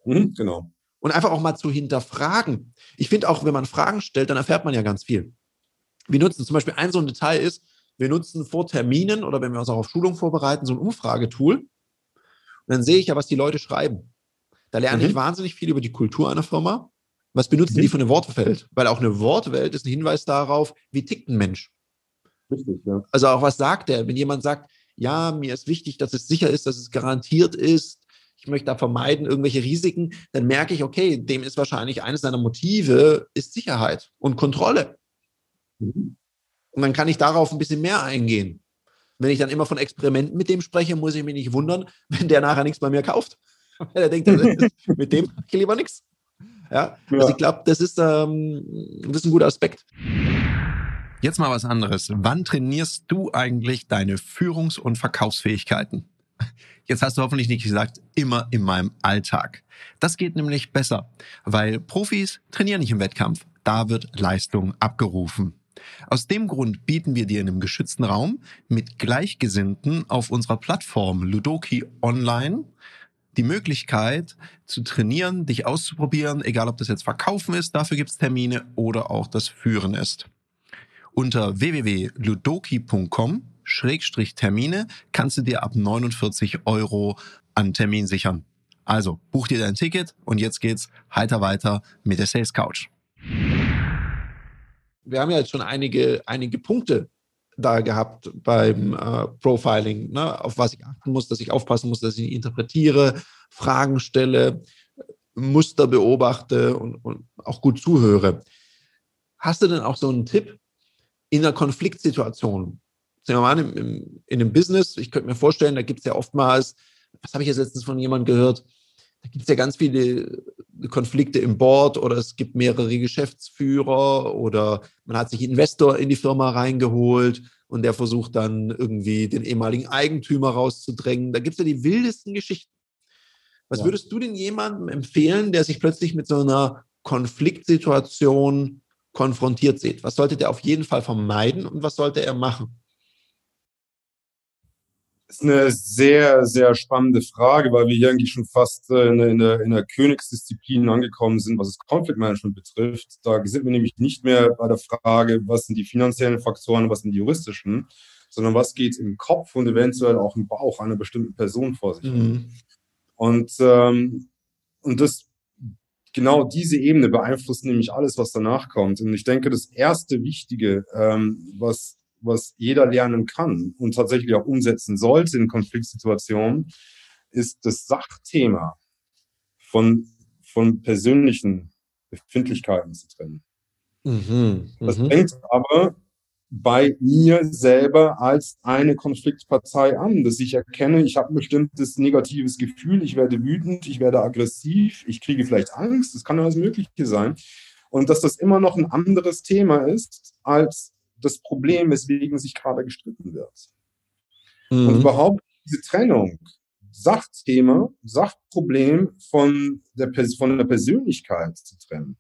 mhm, genau. Und einfach auch mal zu hinterfragen. Ich finde auch, wenn man Fragen stellt, dann erfährt man ja ganz viel. Wir nutzen zum Beispiel ein so ein Detail ist, wir nutzen vor Terminen oder wenn wir uns auch auf Schulung vorbereiten, so ein Umfragetool. Und dann sehe ich ja, was die Leute schreiben. Da lerne mhm. ich wahnsinnig viel über die Kultur einer Firma. Was benutzen die für eine Wortwelt? Weil auch eine Wortwelt ist ein Hinweis darauf, wie tickt ein Mensch. Richtig, ja. Also auch was sagt er? Wenn jemand sagt, ja, mir ist wichtig, dass es sicher ist, dass es garantiert ist, ich möchte da vermeiden irgendwelche Risiken, dann merke ich, okay, dem ist wahrscheinlich eines seiner Motive ist Sicherheit und Kontrolle. Mhm. Und dann kann ich darauf ein bisschen mehr eingehen. Wenn ich dann immer von Experimenten mit dem spreche, muss ich mich nicht wundern, wenn der nachher nichts bei mir kauft. der denkt, mit dem ich lieber nichts. Ja, ja. Also ich glaube, das ist, ähm, das ist ein guter Aspekt. Jetzt mal was anderes. Wann trainierst du eigentlich deine Führungs- und Verkaufsfähigkeiten? Jetzt hast du hoffentlich nicht gesagt, immer in meinem Alltag. Das geht nämlich besser, weil Profis trainieren nicht im Wettkampf. Da wird Leistung abgerufen. Aus dem Grund bieten wir dir in einem geschützten Raum mit Gleichgesinnten auf unserer Plattform Ludoki Online die Möglichkeit zu trainieren, dich auszuprobieren, egal ob das jetzt Verkaufen ist, dafür gibt es Termine oder auch das Führen ist. Unter www.ludoki.com Termine kannst du dir ab 49 Euro an Termin sichern. Also buch dir dein Ticket und jetzt geht's heiter weiter mit der Sales Couch wir haben ja jetzt schon einige, einige Punkte da gehabt beim äh, Profiling, ne, auf was ich achten muss, dass ich aufpassen muss, dass ich interpretiere, Fragen stelle, Muster beobachte und, und auch gut zuhöre. Hast du denn auch so einen Tipp in einer Konfliktsituation? Sagen wir mal, in, in, in einem Business, ich könnte mir vorstellen, da gibt es ja oftmals, was habe ich jetzt letztens von jemandem gehört, gibt es ja ganz viele Konflikte im Board oder es gibt mehrere Geschäftsführer oder man hat sich Investor in die Firma reingeholt und der versucht dann irgendwie den ehemaligen Eigentümer rauszudrängen. Da gibt es ja die wildesten Geschichten. Was ja. würdest du denn jemandem empfehlen, der sich plötzlich mit so einer Konfliktsituation konfrontiert sieht? Was sollte der auf jeden Fall vermeiden und was sollte er machen? Ist eine sehr, sehr spannende Frage, weil wir hier eigentlich schon fast äh, in, in, der, in der Königsdisziplin angekommen sind, was das Conflict Management betrifft. Da sind wir nämlich nicht mehr bei der Frage, was sind die finanziellen Faktoren, was sind die juristischen, sondern was geht im Kopf und eventuell auch im Bauch einer bestimmten Person vor sich. Mhm. Und, ähm, und das genau diese Ebene beeinflusst nämlich alles, was danach kommt. Und ich denke, das erste Wichtige, ähm, was was jeder lernen kann und tatsächlich auch umsetzen sollte in Konfliktsituationen, ist das Sachthema von, von persönlichen Befindlichkeiten zu trennen. Mhm, das mhm. bringt aber bei mir selber als eine Konfliktpartei an, dass ich erkenne, ich habe ein bestimmtes negatives Gefühl, ich werde wütend, ich werde aggressiv, ich kriege vielleicht Angst, das kann alles Mögliche sein. Und dass das immer noch ein anderes Thema ist als das Problem, weswegen sich gerade gestritten wird. Mhm. Und überhaupt diese Trennung, Sachthema, Sachproblem von der, von der Persönlichkeit zu trennen,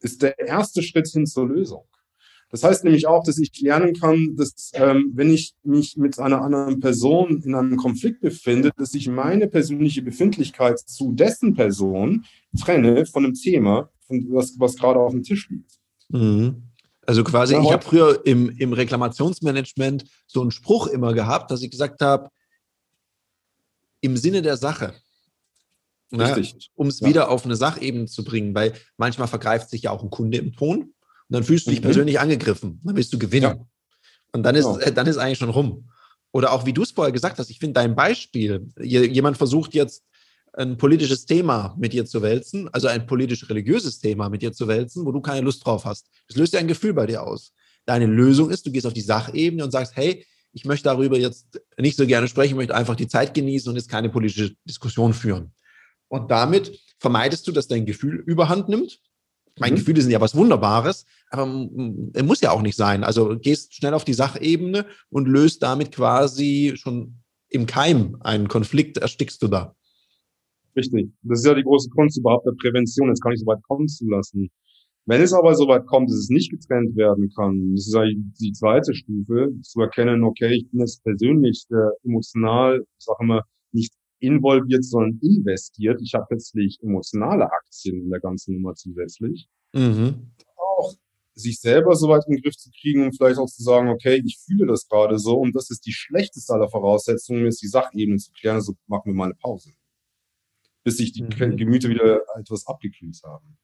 ist der erste Schritt hin zur Lösung. Das heißt nämlich auch, dass ich lernen kann, dass ähm, wenn ich mich mit einer anderen Person in einem Konflikt befinde, dass ich meine persönliche Befindlichkeit zu dessen Person trenne von einem Thema, von was, was gerade auf dem Tisch liegt. Mhm. Also quasi, ja, ich habe früher im, im Reklamationsmanagement so einen Spruch immer gehabt, dass ich gesagt habe, im Sinne der Sache. Richtig. Um es ja. wieder auf eine Sachebene zu bringen, weil manchmal vergreift sich ja auch ein Kunde im Ton und dann fühlst du dich mhm. persönlich angegriffen. Dann willst du gewinnen. Ja. Und dann ist, genau. äh, dann ist eigentlich schon rum. Oder auch wie du es vorher gesagt hast, ich finde dein Beispiel, jemand versucht jetzt ein politisches Thema mit dir zu wälzen, also ein politisch-religiöses Thema mit dir zu wälzen, wo du keine Lust drauf hast. Das löst ja ein Gefühl bei dir aus. Deine Lösung ist, du gehst auf die Sachebene und sagst, hey, ich möchte darüber jetzt nicht so gerne sprechen, ich möchte einfach die Zeit genießen und jetzt keine politische Diskussion führen. Und damit vermeidest du, dass dein Gefühl überhand nimmt mein mhm. Gefühle sind ja was Wunderbares, aber er muss ja auch nicht sein. Also gehst schnell auf die Sachebene und löst damit quasi schon im Keim einen Konflikt, erstickst du da. Richtig. Das ist ja die große Kunst überhaupt der Prävention, jetzt kann ich so weit kommen zu lassen. Wenn es aber so weit kommt, dass es nicht getrennt werden kann, das ist eigentlich die zweite Stufe, zu erkennen, okay, ich bin jetzt persönlich äh, emotional, ich sage immer, nicht involviert, sondern investiert. Ich habe letztlich emotionale Aktien in der ganzen Nummer zusätzlich. Mhm. Auch sich selber so weit in den Griff zu kriegen und vielleicht auch zu sagen, okay, ich fühle das gerade so und das ist die schlechteste aller Voraussetzungen, ist die Sachebene zu klären, also machen wir mal eine Pause. Bis sich die mhm. Gemüter wieder etwas abgekühlt haben.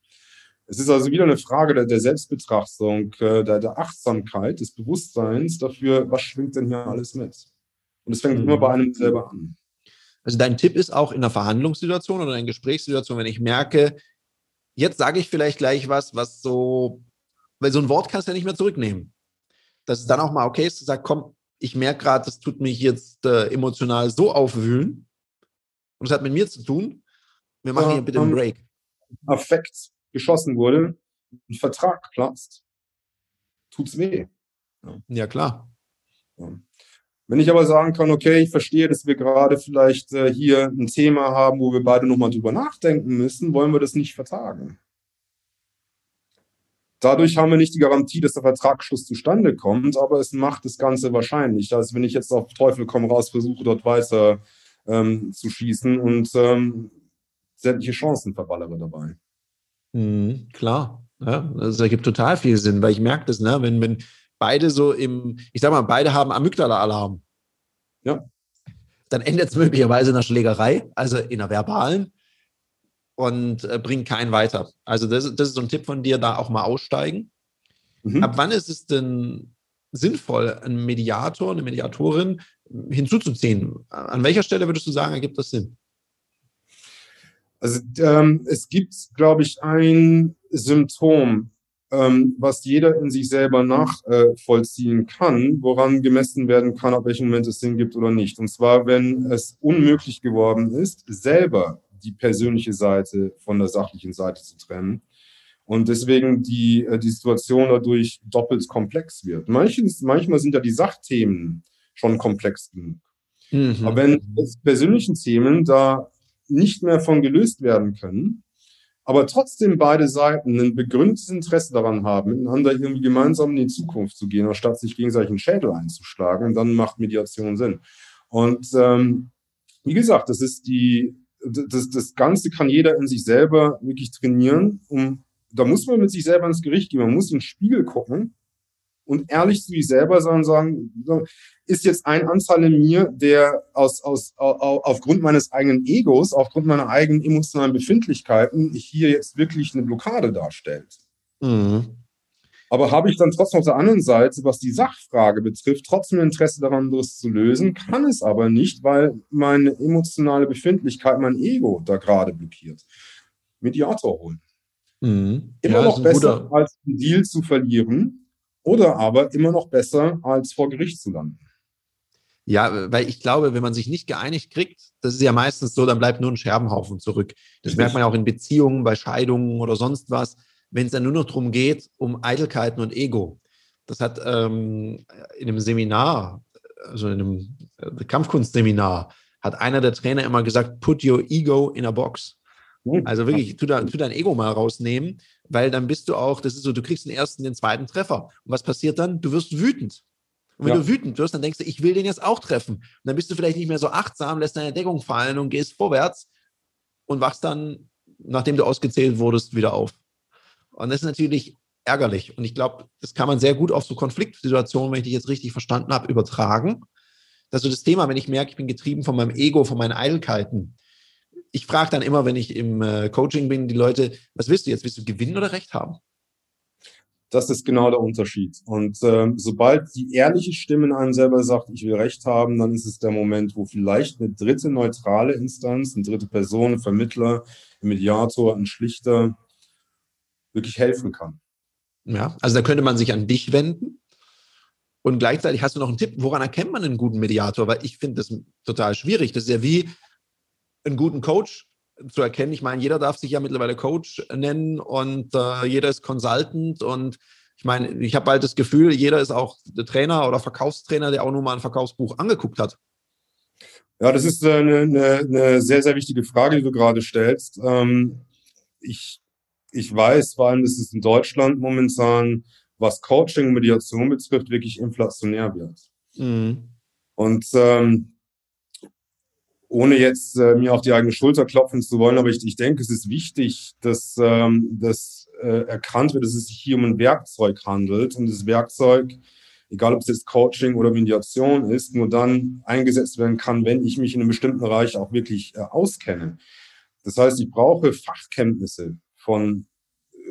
Es ist also wieder eine Frage der, der Selbstbetrachtung, äh, der, der, Achtsamkeit, des Bewusstseins dafür, was schwingt denn hier alles mit. Und es fängt mhm. immer bei einem selber an. Also dein Tipp ist auch in einer Verhandlungssituation oder in einer Gesprächssituation, wenn ich merke, jetzt sage ich vielleicht gleich was, was so, weil so ein Wort kannst du ja nicht mehr zurücknehmen. Dass es dann auch mal okay ist, zu sagen, komm, ich merke gerade, das tut mich jetzt äh, emotional so aufwühlen und es hat mit mir zu tun. Wir machen hier bitte einen Break. Affekt geschossen wurde, ein Vertrag platzt, tut's weh. Ja, klar. Wenn ich aber sagen kann, okay, ich verstehe, dass wir gerade vielleicht äh, hier ein Thema haben, wo wir beide nochmal drüber nachdenken müssen, wollen wir das nicht vertagen. Dadurch haben wir nicht die Garantie, dass der Vertragsschluss zustande kommt, aber es macht das Ganze wahrscheinlich. Also wenn ich jetzt auf Teufel komm raus versuche, dort weiter ähm, zu schießen und ähm, sämtliche Chancen verballere dabei. Mhm, klar. Ja, das ergibt total viel Sinn, weil ich merke das, ne, wenn, wenn beide so im, ich sag mal, beide haben Amygdala-Alarm. Ja. Dann endet es möglicherweise in einer Schlägerei, also in einer verbalen und äh, bringt keinen weiter. Also das, das ist so ein Tipp von dir, da auch mal aussteigen. Mhm. Ab wann ist es denn sinnvoll, einen Mediator, eine Mediatorin hinzuzuziehen? An welcher Stelle würdest du sagen, ergibt das Sinn? Also ähm, es gibt, glaube ich, ein Symptom, ähm, was jeder in sich selber nachvollziehen äh, kann, woran gemessen werden kann, ob welchen Moment es Sinn gibt oder nicht. Und zwar, wenn es unmöglich geworden ist, selber die persönliche Seite von der sachlichen Seite zu trennen. Und deswegen die, äh, die Situation dadurch doppelt komplex wird. Manches, manchmal sind ja die Sachthemen schon komplex genug. Mhm. Aber wenn persönlichen Themen da nicht mehr von gelöst werden können, aber trotzdem beide Seiten ein begründetes Interesse daran haben, miteinander irgendwie gemeinsam in die Zukunft zu gehen, anstatt sich gegenseitig einen Schädel einzuschlagen, dann macht Mediation Sinn. Und ähm, wie gesagt, das ist die, das, das Ganze kann jeder in sich selber wirklich trainieren. Um, da muss man mit sich selber ins Gericht gehen, man muss in den Spiegel gucken und ehrlich zu sich selber sein und sagen, ist jetzt ein Anteil in mir, der aus, aus, au, aufgrund meines eigenen Egos, aufgrund meiner eigenen emotionalen Befindlichkeiten hier jetzt wirklich eine Blockade darstellt. Mhm. Aber habe ich dann trotzdem auf der anderen Seite, was die Sachfrage betrifft, trotzdem Interesse daran, das zu lösen, kann es aber nicht, weil meine emotionale Befindlichkeit, mein Ego da gerade blockiert. Mediator holen. Mhm. Immer ja, noch besser, als einen Deal zu verlieren, oder aber immer noch besser, als vor Gericht zu landen. Ja, weil ich glaube, wenn man sich nicht geeinigt kriegt, das ist ja meistens so, dann bleibt nur ein Scherbenhaufen zurück. Das merkt man ja auch in Beziehungen, bei Scheidungen oder sonst was, wenn es dann nur noch darum geht, um Eitelkeiten und Ego. Das hat ähm, in einem Seminar, also in einem äh, Kampfkunstseminar, hat einer der Trainer immer gesagt, put your ego in a box. Hm. Also wirklich, tu, da, tu dein Ego mal rausnehmen, weil dann bist du auch, das ist so, du kriegst den ersten, den zweiten Treffer. Und was passiert dann? Du wirst wütend. Und wenn ja. du wütend wirst, dann denkst du, ich will den jetzt auch treffen. Und dann bist du vielleicht nicht mehr so achtsam, lässt deine Deckung fallen und gehst vorwärts und wachst dann, nachdem du ausgezählt wurdest, wieder auf. Und das ist natürlich ärgerlich. Und ich glaube, das kann man sehr gut auf so Konfliktsituationen, wenn ich dich jetzt richtig verstanden habe, übertragen. Das ist so das Thema, wenn ich merke, ich bin getrieben von meinem Ego, von meinen Eitelkeiten. Ich frage dann immer, wenn ich im äh, Coaching bin, die Leute, was willst du jetzt? Willst du gewinnen oder Recht haben? Das ist genau der Unterschied. Und ähm, sobald die ehrliche Stimme in einem selber sagt, ich will Recht haben, dann ist es der Moment, wo vielleicht eine dritte neutrale Instanz, eine dritte Person, ein Vermittler, ein Mediator, ein Schlichter wirklich helfen kann. Ja, also da könnte man sich an dich wenden. Und gleichzeitig hast du noch einen Tipp, woran erkennt man einen guten Mediator? Weil ich finde das total schwierig. Das ist ja wie einen guten Coach zu erkennen. Ich meine, jeder darf sich ja mittlerweile Coach nennen und äh, jeder ist Consultant und ich meine, ich habe bald das Gefühl, jeder ist auch der Trainer oder Verkaufstrainer, der auch nur mal ein Verkaufsbuch angeguckt hat. Ja, das ist eine, eine, eine sehr, sehr wichtige Frage, die du gerade stellst. Ähm, ich, ich weiß, vor allem, dass es in Deutschland momentan, was Coaching und Mediation betrifft, wirklich inflationär wird. Mhm. Und ähm, ohne jetzt äh, mir auf die eigene Schulter klopfen zu wollen, aber ich, ich denke, es ist wichtig, dass ähm, das äh, erkannt wird, dass es sich hier um ein Werkzeug handelt und das Werkzeug, egal ob es jetzt Coaching oder Mediation ist, nur dann eingesetzt werden kann, wenn ich mich in einem bestimmten Bereich auch wirklich äh, auskenne. Das heißt, ich brauche Fachkenntnisse von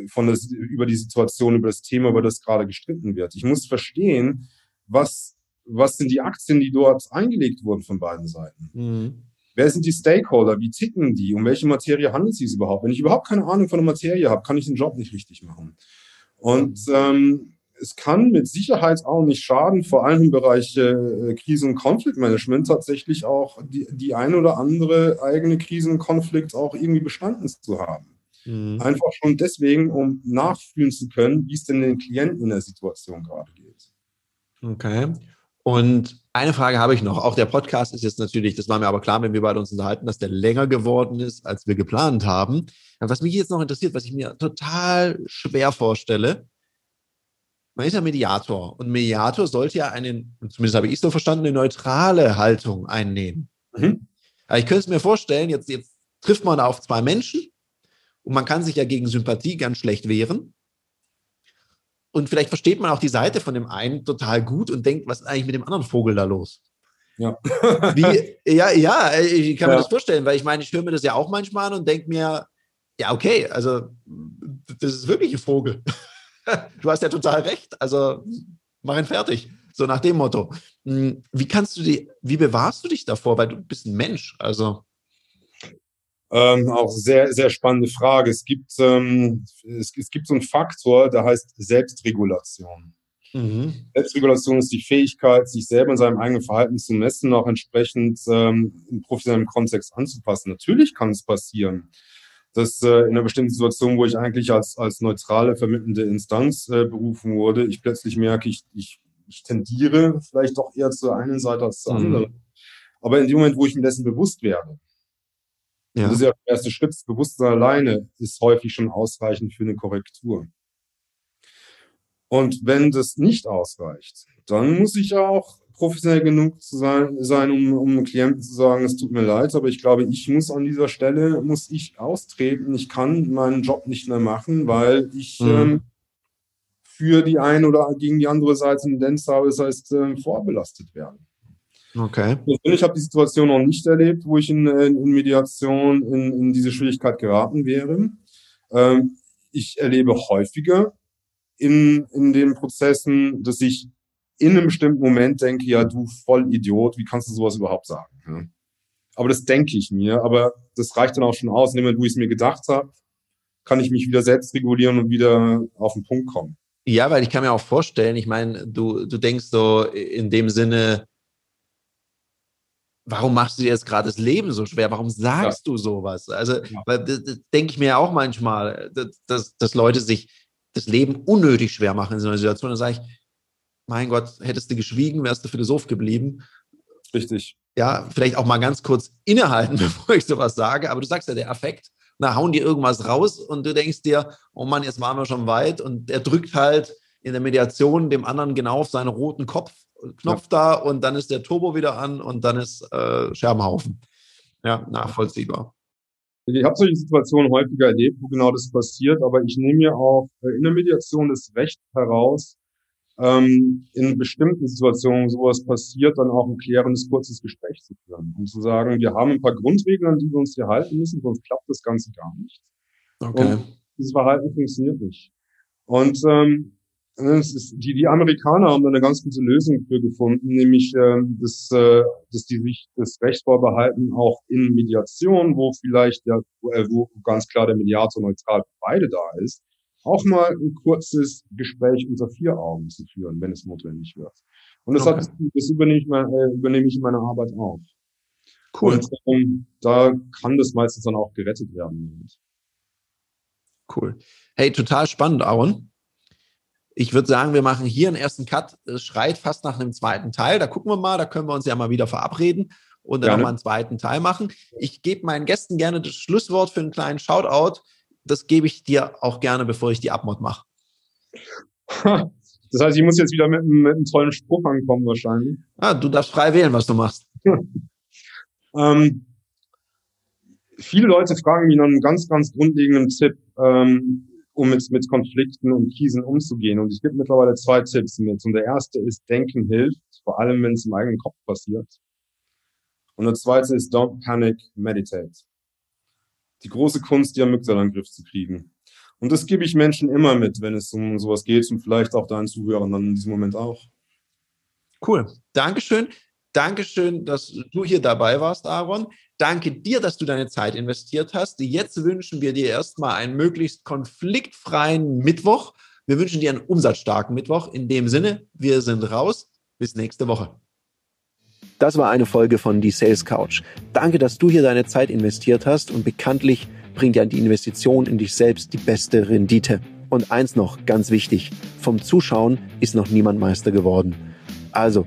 von das, über die Situation, über das Thema, über das gerade gestritten wird. Ich muss verstehen, was was sind die Aktien, die dort eingelegt wurden von beiden Seiten? Mhm. Wer sind die Stakeholder? Wie ticken die? Um welche Materie handelt es sich überhaupt? Wenn ich überhaupt keine Ahnung von der Materie habe, kann ich den Job nicht richtig machen. Und ähm, es kann mit Sicherheit auch nicht schaden, vor allem im Bereich äh, Krise- und Konfliktmanagement tatsächlich auch die, die eine oder andere eigene Krisen und Konflikt auch irgendwie bestanden zu haben. Mhm. Einfach schon deswegen, um nachfühlen zu können, wie es denn den Klienten in der Situation gerade geht. Okay. Und eine Frage habe ich noch. Auch der Podcast ist jetzt natürlich, das war mir aber klar, wenn wir beide uns unterhalten, dass der länger geworden ist, als wir geplant haben. Was mich jetzt noch interessiert, was ich mir total schwer vorstelle, man ist ja Mediator und Mediator sollte ja einen, zumindest habe ich es so verstanden, eine neutrale Haltung einnehmen. Mhm. Aber ich könnte es mir vorstellen, jetzt, jetzt trifft man auf zwei Menschen und man kann sich ja gegen Sympathie ganz schlecht wehren. Und vielleicht versteht man auch die Seite von dem einen total gut und denkt, was ist eigentlich mit dem anderen Vogel da los? Ja. Wie, ja, ja, ich kann mir das vorstellen, weil ich meine, ich höre mir das ja auch manchmal an und denke mir, ja, okay, also das ist wirklich ein Vogel. Du hast ja total recht, also mach ihn fertig. So nach dem Motto. Hm, wie kannst du die, wie bewahrst du dich davor? Weil du bist ein Mensch, also. Ähm, auch sehr, sehr spannende Frage. Es gibt, ähm, es, es, gibt so einen Faktor, der heißt Selbstregulation. Mhm. Selbstregulation ist die Fähigkeit, sich selber in seinem eigenen Verhalten zu messen, auch entsprechend ähm, im professionellen Kontext anzupassen. Natürlich kann es passieren, dass äh, in einer bestimmten Situation, wo ich eigentlich als, als neutrale, vermittelnde Instanz äh, berufen wurde, ich plötzlich merke, ich, ich, ich tendiere vielleicht doch eher zur einen Seite als zur mhm. anderen. Aber in dem Moment, wo ich mir dessen bewusst werde, ja. Das ist ja der erste Schritt. Das Bewusstsein alleine ist häufig schon ausreichend für eine Korrektur. Und wenn das nicht ausreicht, dann muss ich auch professionell genug sein, sein um, um einem Klienten zu sagen, es tut mir leid, aber ich glaube, ich muss an dieser Stelle, muss ich austreten. Ich kann meinen Job nicht mehr machen, weil ich mhm. ähm, für die eine oder gegen die andere Seite Tendenz habe, das heißt, äh, vorbelastet werden. Okay. Ich habe die Situation noch nicht erlebt, wo ich in, in Mediation in, in, diese Schwierigkeit geraten wäre. Ähm, ich erlebe häufiger in, in den Prozessen, dass ich in einem bestimmten Moment denke, ja, du voll Idiot, wie kannst du sowas überhaupt sagen? Ja. Aber das denke ich mir, aber das reicht dann auch schon aus. Indem wo ich es mir gedacht habe, kann ich mich wieder selbst regulieren und wieder auf den Punkt kommen. Ja, weil ich kann mir auch vorstellen, ich meine, du, du denkst so in dem Sinne, warum machst du dir jetzt gerade das Leben so schwer? Warum sagst ja. du sowas? Also, ja. denke ich mir auch manchmal, dass, dass Leute sich das Leben unnötig schwer machen in so einer Situation. Dann sage ich, mein Gott, hättest du geschwiegen, wärst du Philosoph geblieben. Richtig. Ja, vielleicht auch mal ganz kurz innehalten, bevor ich sowas sage. Aber du sagst ja, der Affekt, na, hauen die irgendwas raus und du denkst dir, oh Mann, jetzt waren wir schon weit. Und er drückt halt in der Mediation dem anderen genau auf seinen roten Kopf, Knopf da und dann ist der Turbo wieder an und dann ist äh, Scherbenhaufen. Ja, nachvollziehbar. Ich habe solche Situationen häufiger erlebt, wo genau das passiert, aber ich nehme mir auch in der Mediation das Recht heraus, ähm, in bestimmten Situationen sowas passiert, dann auch ein klärendes, kurzes Gespräch zu führen und zu sagen, wir haben ein paar Grundregeln, an die wir uns hier halten müssen, sonst klappt das Ganze gar nicht. Okay. Und dieses Verhalten funktioniert nicht. Und ähm, ist, die, die Amerikaner haben da eine ganz gute Lösung für gefunden, nämlich äh, dass, äh, dass die sich das Recht vorbehalten, auch in Mediation, wo vielleicht der, äh, wo ganz klar der Mediator neutral für beide da ist, auch mal ein kurzes Gespräch unter vier Augen zu führen, wenn es notwendig wird. Und das, okay. hat, das übernehme, ich mal, äh, übernehme ich in meiner Arbeit auch. Cool. Und ähm, da kann das meistens dann auch gerettet werden. Cool. Hey, total spannend, Aaron. Ich würde sagen, wir machen hier einen ersten Cut. Es schreit fast nach einem zweiten Teil. Da gucken wir mal, da können wir uns ja mal wieder verabreden und dann nochmal einen zweiten Teil machen. Ich gebe meinen Gästen gerne das Schlusswort für einen kleinen Shoutout das gebe ich dir auch gerne, bevor ich die Abmod mache. Das heißt, ich muss jetzt wieder mit, mit einem tollen Spruch ankommen wahrscheinlich. Ah, du darfst frei wählen, was du machst. ähm, viele Leute fragen mich nach einem ganz, ganz grundlegenden Tipp, ähm, um mit, mit Konflikten und Krisen umzugehen. Und ich gebe mittlerweile zwei Tipps mit. Und der erste ist, Denken hilft, vor allem wenn es im eigenen Kopf passiert. Und der zweite ist, don't panic, meditate die große Kunst, die Amygdala in zu kriegen. Und das gebe ich Menschen immer mit, wenn es um sowas geht und vielleicht auch deinen Zuhörern dann in diesem Moment auch. Cool. Dankeschön. Dankeschön, dass du hier dabei warst, Aaron. Danke dir, dass du deine Zeit investiert hast. Jetzt wünschen wir dir erstmal einen möglichst konfliktfreien Mittwoch. Wir wünschen dir einen umsatzstarken Mittwoch. In dem Sinne, wir sind raus. Bis nächste Woche. Das war eine Folge von Die Sales Couch. Danke, dass du hier deine Zeit investiert hast und bekanntlich bringt ja die Investition in dich selbst die beste Rendite. Und eins noch, ganz wichtig, vom Zuschauen ist noch niemand Meister geworden. Also,